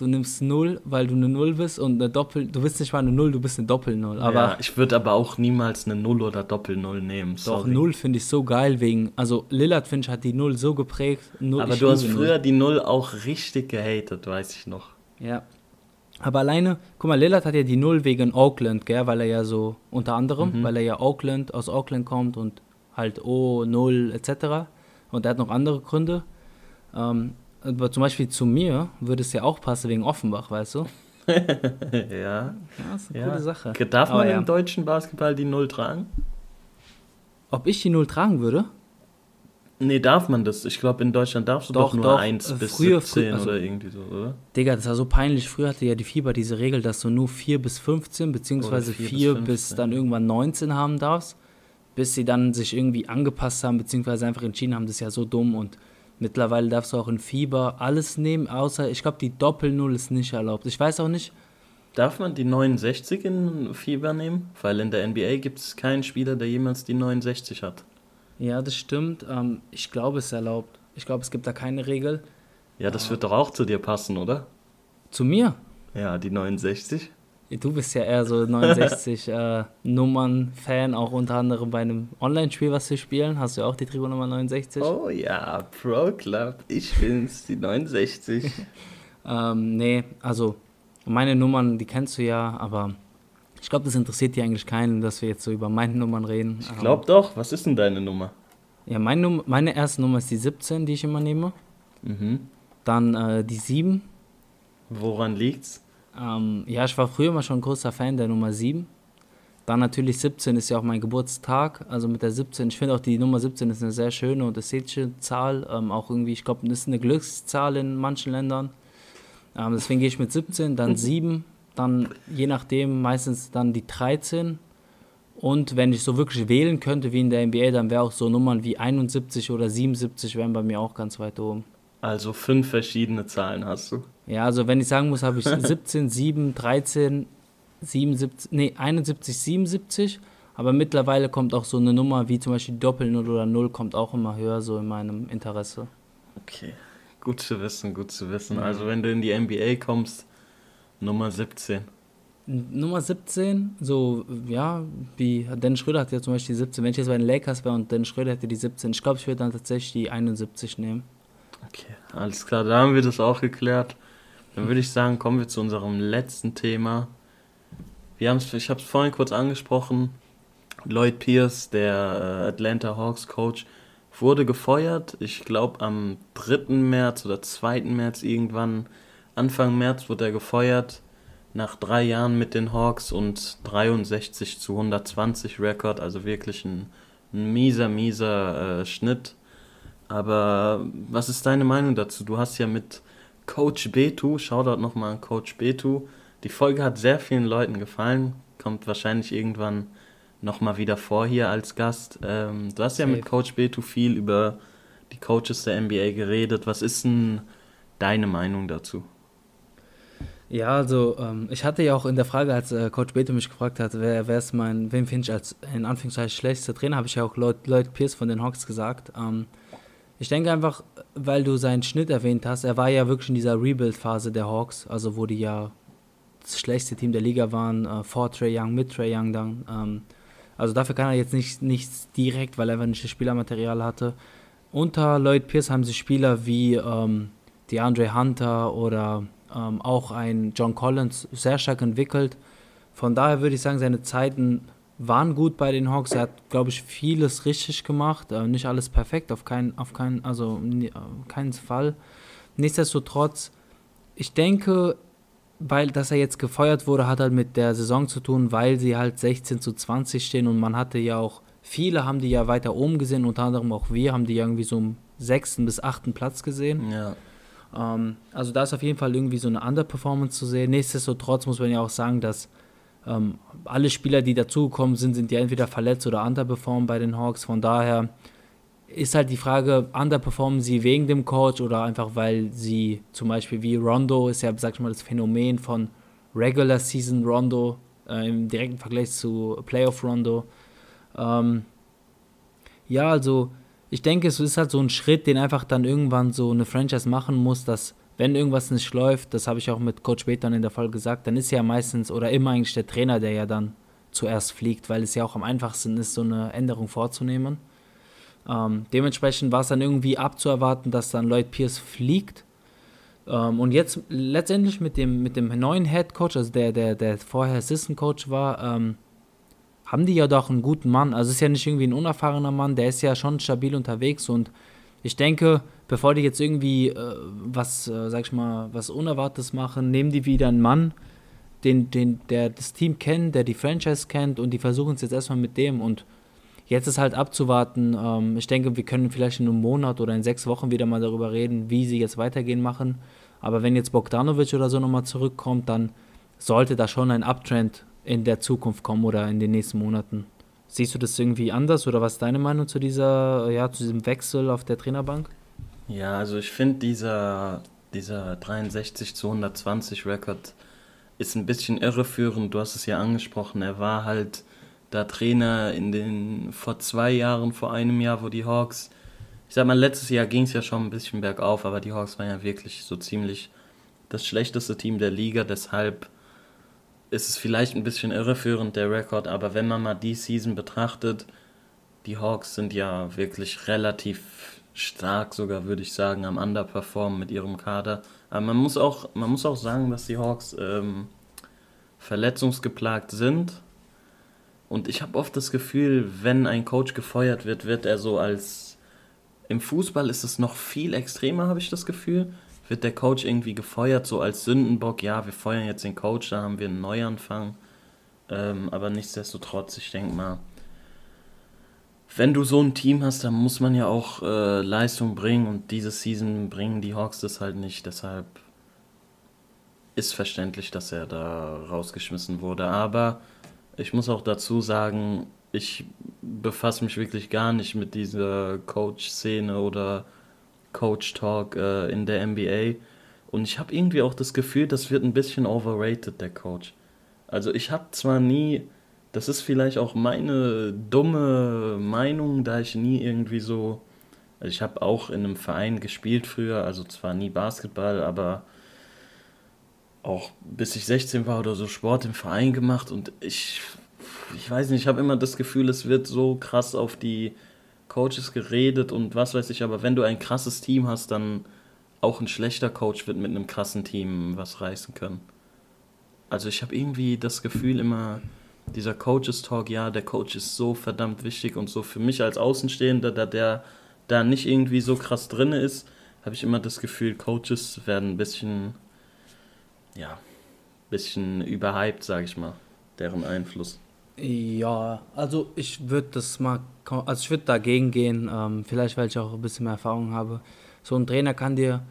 du nimmst Null, weil du eine Null bist und eine Doppel, du bist nicht mal eine Null, du bist eine Doppel-Null. Aber ja, ich würde aber auch niemals eine Null oder Doppel-Null nehmen. doch, Sorry. Null finde ich so geil wegen, also Lillard, finde ich, hat die Null so geprägt. Null, Aber ich du hast früher die Null auch richtig gehatet, weiß ich noch. Ja. Aber alleine, guck mal, Lillard hat ja die Null wegen Oakland, gell, weil er ja so, unter anderem, Mhm. weil er ja Oakland, aus Oakland kommt und halt O, Null, etc. Und er hat noch andere Gründe. Ähm, aber zum Beispiel zu mir würde es ja auch passen wegen Offenbach, weißt du? ja. Ja, ist eine ja. coole Sache. Darf man Aber ja. im deutschen Basketball die Null tragen? Ob ich die Null tragen würde? Nee, darf man das? Ich glaube, in Deutschland darfst du Doch, doch, nur doch. 1 Äh, bis früher- 17 frü- also- oder irgendwie so, oder? Digga, das war so peinlich. Früher hatte ja die Fieber diese Regel, dass du nur 4 bis 15, beziehungsweise Oder 4 bis 4 bis, 15. dann irgendwann 19 haben darfst, bis sie dann sich irgendwie angepasst haben, beziehungsweise einfach entschieden haben, das ist ja so dumm und mittlerweile darfst du auch in Fieber alles nehmen, außer, ich glaube, die Doppel-Null ist nicht erlaubt. Ich weiß auch nicht, Darf man die 69 in Fieber nehmen? Weil in der NBA gibt es keinen Spieler, der jemals die 69 hat. ja, das stimmt, ähm, ich glaube, es ist erlaubt. Ich glaube, es gibt da keine Regel. Ja, das wird doch auch zu dir passen, oder? Zu mir? Ja, die 69. Du bist ja eher so 69 äh, auch unter anderem bei einem Online-Spiel, was wir spielen. Hast du auch die Tribunummer 69? Oh ja, Pro Club, ich bin's, die 69. Ähm, nee, also meine Nummern, die kennst du ja, aber ich glaube, das interessiert dir eigentlich keinen, dass wir jetzt so über meine Nummern reden. Ich glaube doch, was ist denn deine Nummer? Ja, meine, Num meine erste Nummer ist die 17, die ich immer nehme. Mhm. Dann äh, die 7. Woran liegt's? Ähm, ja, ich war früher immer schon ein großer Fan der Nummer 7. Dann natürlich 17 ist ja auch mein Geburtstag. Also mit der 17, ich finde auch die Nummer 17 ist eine sehr schöne und ästhetische Zahl. Ähm, auch irgendwie, ich glaube, das ist eine Glückszahl in manchen Ländern. Ähm, deswegen gehe ich mit 17, dann 7, dann je nachdem meistens dann die 13. Und wenn ich so wirklich wählen könnte wie in der NBA, dann wäre auch so Nummern wie 71 oder 77 wären bei mir auch ganz weit oben. Also fünf verschiedene Zahlen hast du. Ja, also wenn ich sagen muss, habe ich 17, 7, 13, 77, nee, 71, 77. Aber mittlerweile kommt auch so eine Nummer wie zum Beispiel Doppel 0 oder 0 kommt auch immer höher so in meinem Interesse. Okay, gut zu wissen, gut zu wissen. Also wenn du in die NBA kommst, Nummer 17. N- Nummer 17, so, ja, wie Dennis Schröder hat ja zum Beispiel die 17. Wenn ich jetzt bei den Lakers wäre und Dennis Schröder hätte die 17, ich glaube, ich würde dann tatsächlich die 71 nehmen. Okay, alles klar, da haben wir das auch geklärt. Dann würde ich sagen, kommen wir zu unserem letzten Thema. Wir haben's, ich habe es vorhin kurz angesprochen. Lloyd Pierce, der äh, Atlanta Hawks Coach, wurde gefeuert. Ich glaube am 3. März oder 2. März irgendwann, Anfang März wurde er gefeuert. Nach drei Jahren mit den Hawks und 63 zu 120 Rekord, also wirklich ein, ein mieser, mieser äh, Schnitt. Aber was ist deine Meinung dazu? Du hast ja mit Coach Betu, Shoutout nochmal an Coach Betu. Die Folge hat sehr vielen Leuten gefallen, kommt wahrscheinlich irgendwann nochmal wieder vor hier als Gast. Ähm, du hast ja mit Safe. Coach Betu viel über die Coaches der NBA geredet. Was ist denn deine Meinung dazu? Ja, also ähm, ich hatte ja auch in der Frage, als äh, Coach Beto mich gefragt hat, wer, wer ist mein, wen finde ich als in Anführungszeichen schlechtester Trainer, habe ich ja auch Lloyd, Lloyd Pierce von den Hawks gesagt. Ähm, ich denke einfach, weil du seinen Schnitt erwähnt hast, er war ja wirklich in dieser Rebuild-Phase der Hawks, also wo die ja das schlechteste Team der Liga waren, äh, vor Trey Young, mit Trey Young dann. Ähm, also dafür kann er jetzt nicht, nichts direkt, weil er einfach nicht das Spielermaterial hatte. Unter Lloyd Pierce haben sie Spieler wie ähm, DeAndre Hunter oder ähm, auch ein John Collins sehr stark entwickelt. Von daher würde ich sagen, seine Zeiten waren gut bei den Hawks. Er hat, glaube ich, vieles richtig gemacht. Äh, nicht alles perfekt, auf keinen, auf keinen, also auf keinen Fall. Nichtsdestotrotz, ich denke, weil dass er jetzt gefeuert wurde, hat halt mit der Saison zu tun, weil sie halt 16 zu 20 stehen und man hatte ja auch, viele haben die ja weiter oben gesehen, unter anderem auch wir haben die ja irgendwie so im sechsten bis achten Platz gesehen. Ja. Ähm, also da ist auf jeden Fall irgendwie so eine Underperformance zu sehen. Nichtsdestotrotz muss man ja auch sagen, dass ähm, alle Spieler, die dazugekommen sind, sind ja entweder verletzt oder underperformen bei den Hawks. Von daher ist halt die Frage, underperformen sie wegen dem Coach oder einfach weil sie zum Beispiel wie Rondo ist ja, sag ich mal, das Phänomen von Regular Season Rondo äh, im direkten Vergleich zu Playoff Rondo. Ähm, ja, also ich denke, es ist halt so ein Schritt, den einfach dann irgendwann so eine Franchise machen muss, dass wenn irgendwas nicht läuft, das habe ich auch mit Coach dann in der Folge gesagt, dann ist ja meistens oder immer eigentlich der Trainer, der ja dann zuerst fliegt, weil es ja auch am einfachsten ist, so eine Änderung vorzunehmen. Ähm, dementsprechend war es dann irgendwie abzuerwarten, dass dann Lloyd Pierce fliegt. Ähm, und jetzt letztendlich mit dem, mit dem neuen Head Coach, also der, der, der vorher Assistant Coach war, ähm, haben die ja doch einen guten Mann. Also ist ja nicht irgendwie ein unerfahrener Mann, der ist ja schon stabil unterwegs und ich denke, bevor die jetzt irgendwie äh, was, äh, sag ich mal, was Unerwartetes machen, nehmen die wieder einen Mann, den, den, der das Team kennt, der die Franchise kennt und die versuchen es jetzt erstmal mit dem und jetzt ist halt abzuwarten. Ähm, ich denke, wir können vielleicht in einem Monat oder in sechs Wochen wieder mal darüber reden, wie sie jetzt weitergehen machen. Aber wenn jetzt Bogdanovic oder so nochmal zurückkommt, dann sollte da schon ein Uptrend in der Zukunft kommen oder in den nächsten Monaten. Siehst du das irgendwie anders oder was ist deine Meinung zu dieser, ja, zu diesem Wechsel auf der Trainerbank? Ja, also ich finde dieser, dieser 63 zu 120 Rekord ist ein bisschen irreführend. Du hast es ja angesprochen. Er war halt da Trainer in den vor zwei Jahren, vor einem Jahr, wo die Hawks, ich sag mal, letztes Jahr ging es ja schon ein bisschen bergauf, aber die Hawks waren ja wirklich so ziemlich das schlechteste Team der Liga. Deshalb ist es vielleicht ein bisschen irreführend, der Rekord, aber wenn man mal die Season betrachtet, die Hawks sind ja wirklich relativ stark, sogar würde ich sagen, am Underperformen mit ihrem Kader. Aber man muss auch, man muss auch sagen, dass die Hawks ähm, verletzungsgeplagt sind. Und ich habe oft das Gefühl, wenn ein Coach gefeuert wird, wird er so als. Im Fußball ist es noch viel extremer, habe ich das Gefühl. Wird der Coach irgendwie gefeuert, so als Sündenbock, ja, wir feuern jetzt den Coach, da haben wir einen Neuanfang. Ähm, aber nichtsdestotrotz, ich denke mal, wenn du so ein Team hast, dann muss man ja auch äh, Leistung bringen und diese Season bringen die Hawks das halt nicht. Deshalb ist verständlich, dass er da rausgeschmissen wurde. Aber ich muss auch dazu sagen, ich befasse mich wirklich gar nicht mit dieser Coach-Szene oder Coach-Talk äh, in der NBA. Und ich habe irgendwie auch das Gefühl, das wird ein bisschen overrated, der Coach. Also ich habe zwar nie das ist vielleicht auch meine dumme Meinung, da ich nie irgendwie so. Also ich habe auch in einem Verein gespielt früher, also zwar nie Basketball, aber auch bis ich 16 war oder so Sport im Verein gemacht und ich, ich weiß nicht, ich habe immer das Gefühl, es wird so krass auf die Coaches geredet und was weiß ich, aber wenn du ein krasses Team hast, dann auch ein schlechter Coach wird mit einem krassen Team was reißen können. Also ich habe irgendwie das Gefühl immer, dieser Coaches Talk, ja, der Coach ist so verdammt wichtig und so für mich als Außenstehender, da der da nicht irgendwie so krass drin ist, habe ich immer das Gefühl, Coaches werden ein bisschen, ja, bisschen überhyped, sage ich mal, deren Einfluss. Ja, also ich würde das mal, also ich würde dagegen gehen, ähm, vielleicht weil ich auch ein bisschen mehr Erfahrung habe. So ein Trainer kann dir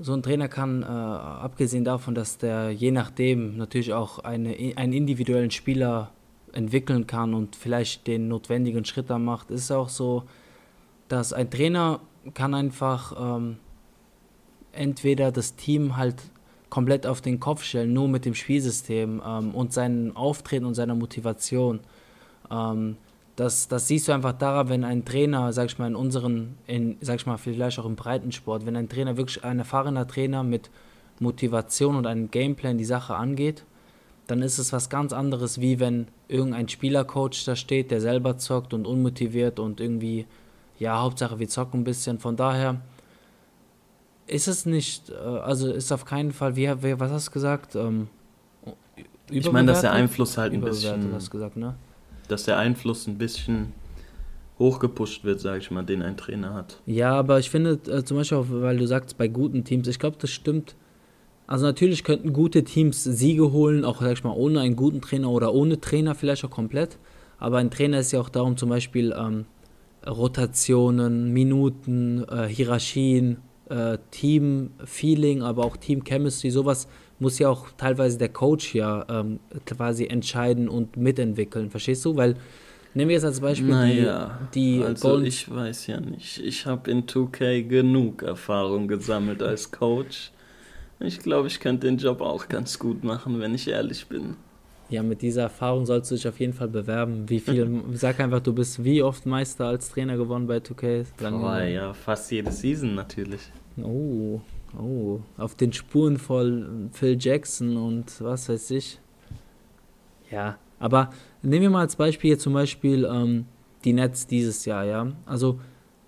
so ein Trainer kann, äh, abgesehen davon, dass der je nachdem natürlich auch eine, einen individuellen Spieler entwickeln kann und vielleicht den notwendigen Schritt da macht, ist auch so, dass ein Trainer kann einfach ähm, entweder das Team halt komplett auf den Kopf stellen, nur mit dem Spielsystem ähm, und seinem Auftreten und seiner Motivation. Ähm, das, das siehst du einfach daran, wenn ein Trainer, sag ich mal, in unseren, in, sag ich mal, vielleicht auch im Breitensport, wenn ein Trainer wirklich ein erfahrener Trainer mit Motivation und einem Gameplan die Sache angeht, dann ist es was ganz anderes, wie wenn irgendein Spielercoach da steht, der selber zockt und unmotiviert und irgendwie, ja, Hauptsache wir zocken ein bisschen. Von daher ist es nicht, äh, also ist auf keinen Fall, wie, was hast du gesagt? Ähm, ich meine, dass der Einfluss halt ein bisschen. Hast gesagt, ne? dass der Einfluss ein bisschen hochgepusht wird, sage ich mal, den ein Trainer hat. Ja, aber ich finde äh, zum Beispiel, auch, weil du sagst, bei guten Teams, ich glaube, das stimmt. Also natürlich könnten gute Teams Siege holen, auch sag ich mal, ohne einen guten Trainer oder ohne Trainer vielleicht auch komplett. Aber ein Trainer ist ja auch darum, zum Beispiel ähm, Rotationen, Minuten, äh, Hierarchien, äh, Team-Feeling, aber auch Team-Chemistry, sowas muss ja auch teilweise der Coach ja ähm, quasi entscheiden und mitentwickeln. Verstehst du? Weil, nehmen wir jetzt als Beispiel naja, die, die also Golden ich weiß ja nicht. Ich habe in 2K genug Erfahrung gesammelt als Coach. Ich glaube, ich könnte den Job auch ganz gut machen, wenn ich ehrlich bin. Ja, mit dieser Erfahrung sollst du dich auf jeden Fall bewerben. Wie viel, sag einfach, du bist wie oft Meister als Trainer geworden bei 2K? Boah, ja, fast jede Season natürlich. Oh, Oh, auf den Spuren von Phil Jackson und was weiß ich. Ja, aber nehmen wir mal als Beispiel hier zum Beispiel ähm, die Nets dieses Jahr, ja. Also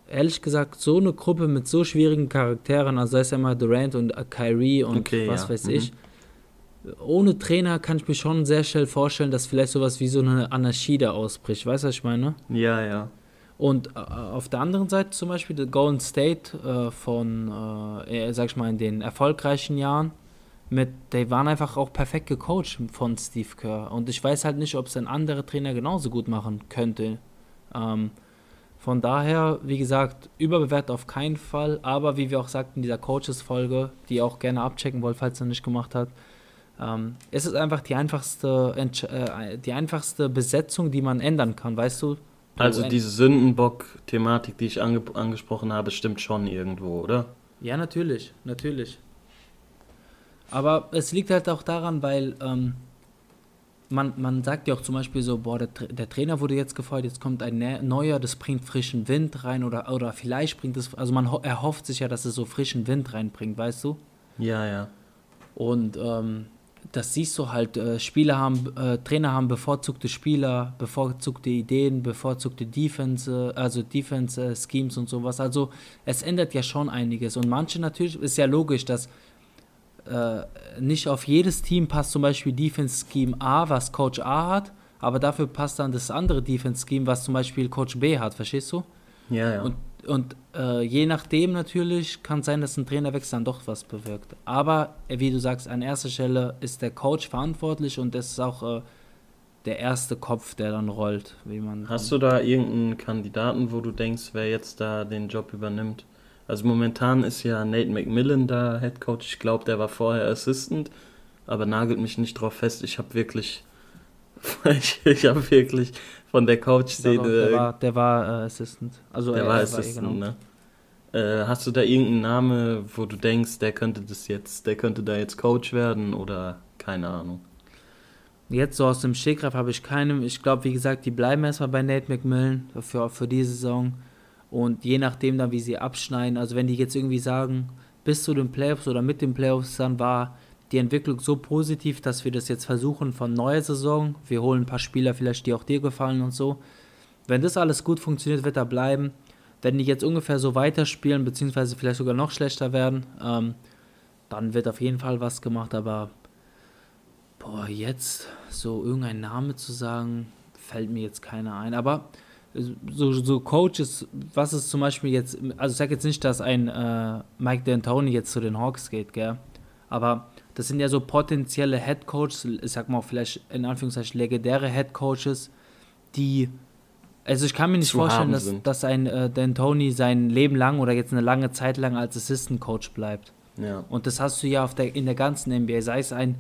ehrlich gesagt, so eine Gruppe mit so schwierigen Charakteren, also ist ja immer Durant und Kyrie und okay, was ja. weiß mhm. ich. Ohne Trainer kann ich mir schon sehr schnell vorstellen, dass vielleicht sowas wie so eine Anarchie da ausbricht. Weißt du, was ich meine? Ja, ja. Und äh, auf der anderen Seite zum Beispiel der Golden State äh, von, äh, sag ich mal, in den erfolgreichen Jahren, mit, die waren einfach auch perfekt gecoacht von Steve Kerr. Und ich weiß halt nicht, ob es ein anderer Trainer genauso gut machen könnte. Ähm, von daher, wie gesagt, überbewertet auf keinen Fall. Aber wie wir auch sagten in dieser Coaches-Folge, die ihr auch gerne abchecken wollt, falls ihr nicht gemacht habt, ähm, ist es einfach die einfachste, äh, die einfachste Besetzung, die man ändern kann, weißt du? Also diese Sündenbock-Thematik, die ich ange angesprochen habe, stimmt schon irgendwo, oder? Ja, natürlich, natürlich. Aber es liegt halt auch daran, weil ähm, man, man sagt ja auch zum Beispiel so, boah, der, der Trainer wurde jetzt gefeuert, jetzt kommt ein ne-, neuer, das bringt frischen Wind rein oder, oder vielleicht bringt es, also man erhofft sich ja, dass es so frischen Wind reinbringt, weißt du? Ja, ja. Und ähm, das siehst du halt, äh, Spieler haben, äh, Trainer haben bevorzugte Spieler, bevorzugte Ideen, bevorzugte Defense, also Defense-Schemes und sowas. Also es ändert ja schon einiges. Und manche natürlich, ist ja logisch, dass äh, nicht auf jedes Team passt zum Beispiel Defense-Scheme A, was Coach A hat, aber dafür passt dann das andere Defense-Scheme, was zum Beispiel Coach B hat, verstehst du? Ja, ja. Und, und äh, je nachdem natürlich kann sein, dass ein Trainerwechsel dann doch was bewirkt. Aber äh, wie du sagst, an erster Stelle ist der Coach verantwortlich und das ist auch äh, der erste Kopf, der dann rollt. Wie man Hast du da irgendeinen Kandidaten, wo du denkst, wer jetzt da den Job übernimmt? Also momentan ist ja Nate McMillan da Head Coach. Ich glaube, der war vorher Assistant, aber nagelt mich nicht drauf fest. Ich habe wirklich, ich, ich habe wirklich von der der, Coach-Szene, der war, der war äh, Assistant. Also der er- war Assistant, genau. ne? Äh, hast du da irgendeinen Name, wo du denkst, der könnte das jetzt, der könnte da jetzt Coach werden oder keine Ahnung? Jetzt so aus dem Stegreif habe ich keinem. Ich glaube, wie gesagt, die bleiben erstmal bei Nate McMillan für, für die Saison. Und je nachdem dann, wie sie abschneiden, also wenn die jetzt irgendwie sagen, bis zu den Playoffs oder mit den Playoffs, dann war die Entwicklung so positiv, dass wir das jetzt versuchen von neuer Saison. Wir holen ein paar Spieler vielleicht, die auch dir gefallen und so. Wenn das alles gut funktioniert, wird er bleiben. Wenn die jetzt ungefähr so weiterspielen, beziehungsweise vielleicht sogar noch schlechter werden, ähm, dann wird auf jeden Fall was gemacht. Aber boah, jetzt so irgendein Name zu sagen, fällt mir jetzt keiner ein. Aber so, so Coaches, was ist zum Beispiel jetzt, also ich sage jetzt nicht, dass ein äh, Mike D'Antoni jetzt zu den Hawks geht, gell? Aber das sind ja so potenzielle Head Coaches, ich sag mal vielleicht in Anführungszeichen legendäre Head Coaches, die, also ich kann mir nicht vorstellen, dass, sind. dass ein äh, D'Antoni sein Leben lang oder jetzt eine lange Zeit lang als Assistant Coach bleibt. Ja. Und das hast du ja auf der, in der ganzen NBA. Sei es ein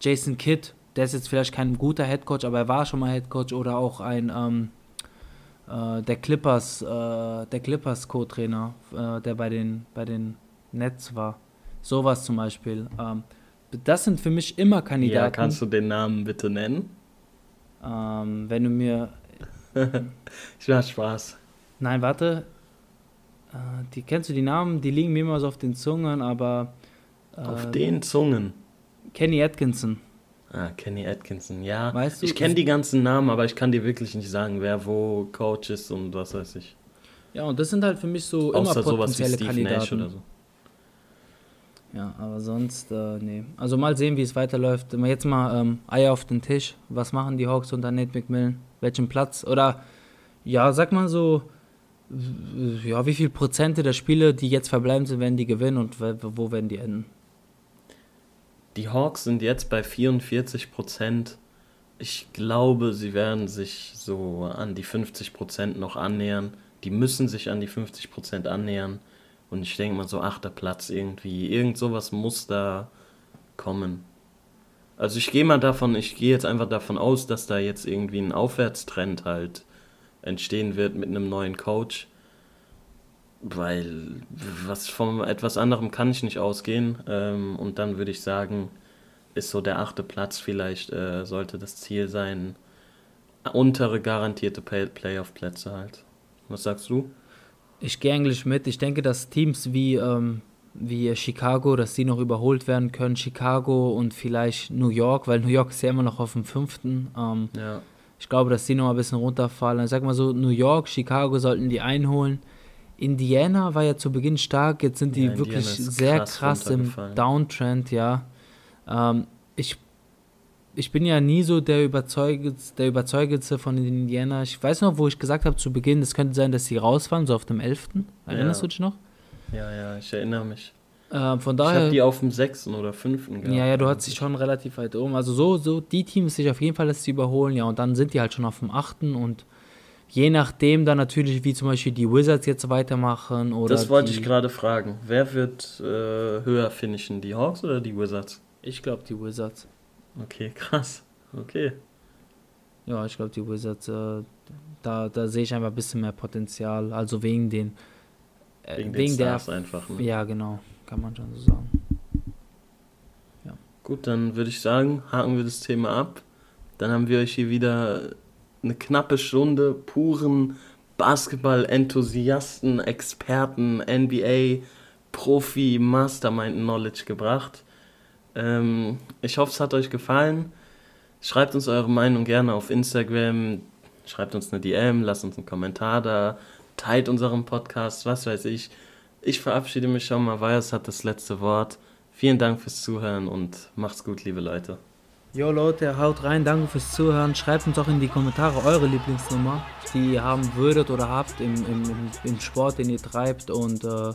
Jason Kidd, der ist jetzt vielleicht kein guter Headcoach, aber er war schon mal Headcoach. Oder auch ein ähm, äh, der Clippers, äh, der Clippers Co-Trainer, äh, der bei den, bei den Nets war. Sowas zum Beispiel. Ähm, das sind für mich immer Kandidaten. ja, kannst du den Namen bitte nennen? ähm, wenn du mir. Ich mach Spaß. Nein, warte. Äh, die, kennst du die Namen? Die liegen mir immer so auf den Zungen, aber. Äh, Auf den Zungen. Kenny Atkinson. Ah, Kenny Atkinson, ja. Weißt du, ich kenne die ganzen Namen, aber ich kann dir wirklich nicht sagen, wer wo Coach ist und was weiß ich. Ja, und das sind halt für mich so immer Außer sowas wie potenzielle Steve Nash Kandidaten. oder so. Ja, aber sonst, äh, nee. Also mal sehen, wie es weiterläuft. Jetzt mal ähm, Eier auf den Tisch. Was machen die Hawks unter Nate McMillan? Welchen Platz? Oder, ja, sag mal so, ja, wie viel Prozente der Spiele, die jetzt verbleiben sind, werden die gewinnen und wo werden die enden? Die Hawks sind jetzt bei 44 Prozent. Ich glaube, sie werden sich so an die 50 Prozent noch annähern. Die müssen sich an die 50 Prozent annähern. Und ich denke mal, so achter Platz irgendwie. Irgend sowas muss da kommen. Also ich gehe mal davon, ich gehe jetzt einfach davon aus, dass da jetzt irgendwie ein Aufwärtstrend halt entstehen wird mit einem neuen Coach. Weil was von etwas anderem kann ich nicht ausgehen. Ähm, und dann würde ich sagen, ist so der achte Platz vielleicht, äh, sollte das Ziel sein. Untere garantierte Play Playoff-Plätze halt. Was sagst du? Ich gehe eigentlich mit. Ich denke, dass Teams wie, ähm, wie Chicago, dass die noch überholt werden können. Chicago und vielleicht New York, weil New York ist ja immer noch auf dem fünften. Ähm, Ja. Ich glaube, dass die noch ein bisschen runterfallen. Ich sag mal so, New York, Chicago sollten die einholen. Indiana war ja zu Beginn stark, jetzt sind die Ja, wirklich sehr krass krass, im. Downtrend, ja. Ähm, ich, ich bin ja nie so der, Überzeugendste, der Überzeugendste von den Indiana. Ich weiß noch, wo ich gesagt habe zu Beginn, es könnte sein, dass sie rausfahren, so auf dem 11. Erinnerst Ja. du dich noch? Ja, ja, ich erinnere mich. Ähm, von Ich habe daher. die auf dem sechsten oder fünften gehabt. Ja, ja, du hattest dich schon relativ weit oben. Also so, so, die Teams sich auf jeden Fall, dass sie überholen, ja, und dann sind die halt schon auf dem achten und je nachdem dann natürlich, wie zum Beispiel die Wizards jetzt weitermachen oder. Das wollte ich gerade fragen. Wer wird äh, höher finishen, die Hawks oder die Wizards? Ich glaube die Wizards. Okay, krass. Okay. Ja, ich glaube die Wizards, äh, da, da sehe ich einfach ein bisschen mehr Potenzial. Also wegen den. Äh, Wegen, wegen den der. Stars einfach. Ne? Ja, genau, kann man schon so sagen. Gut, dann würde ich sagen, haken wir das Thema ab. Dann haben wir euch hier wieder eine knappe Stunde puren Basketball-Enthusiasten, Experten, NBA, Profi, Mastermind-Knowledge gebracht. Ähm, ich hoffe, es hat euch gefallen. Schreibt uns eure Meinung gerne auf Instagram. Schreibt uns eine DM, lasst uns einen Kommentar da. Teilt unseren Podcast, was weiß ich. Ich verabschiede mich schon mal. Vajos hat das letzte Wort. Vielen Dank fürs Zuhören und macht's gut, liebe Leute. Jo Leute, haut rein, danke fürs Zuhören. Schreibt uns auch in die Kommentare eure Lieblingsnummer, die ihr haben würdet oder habt im, im, im, im Sport, den ihr treibt. Und äh,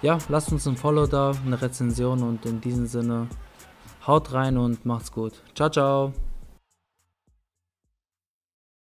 ja, lasst uns ein Follow da, eine Rezension und in diesem Sinne haut rein und macht's gut. Ciao, ciao.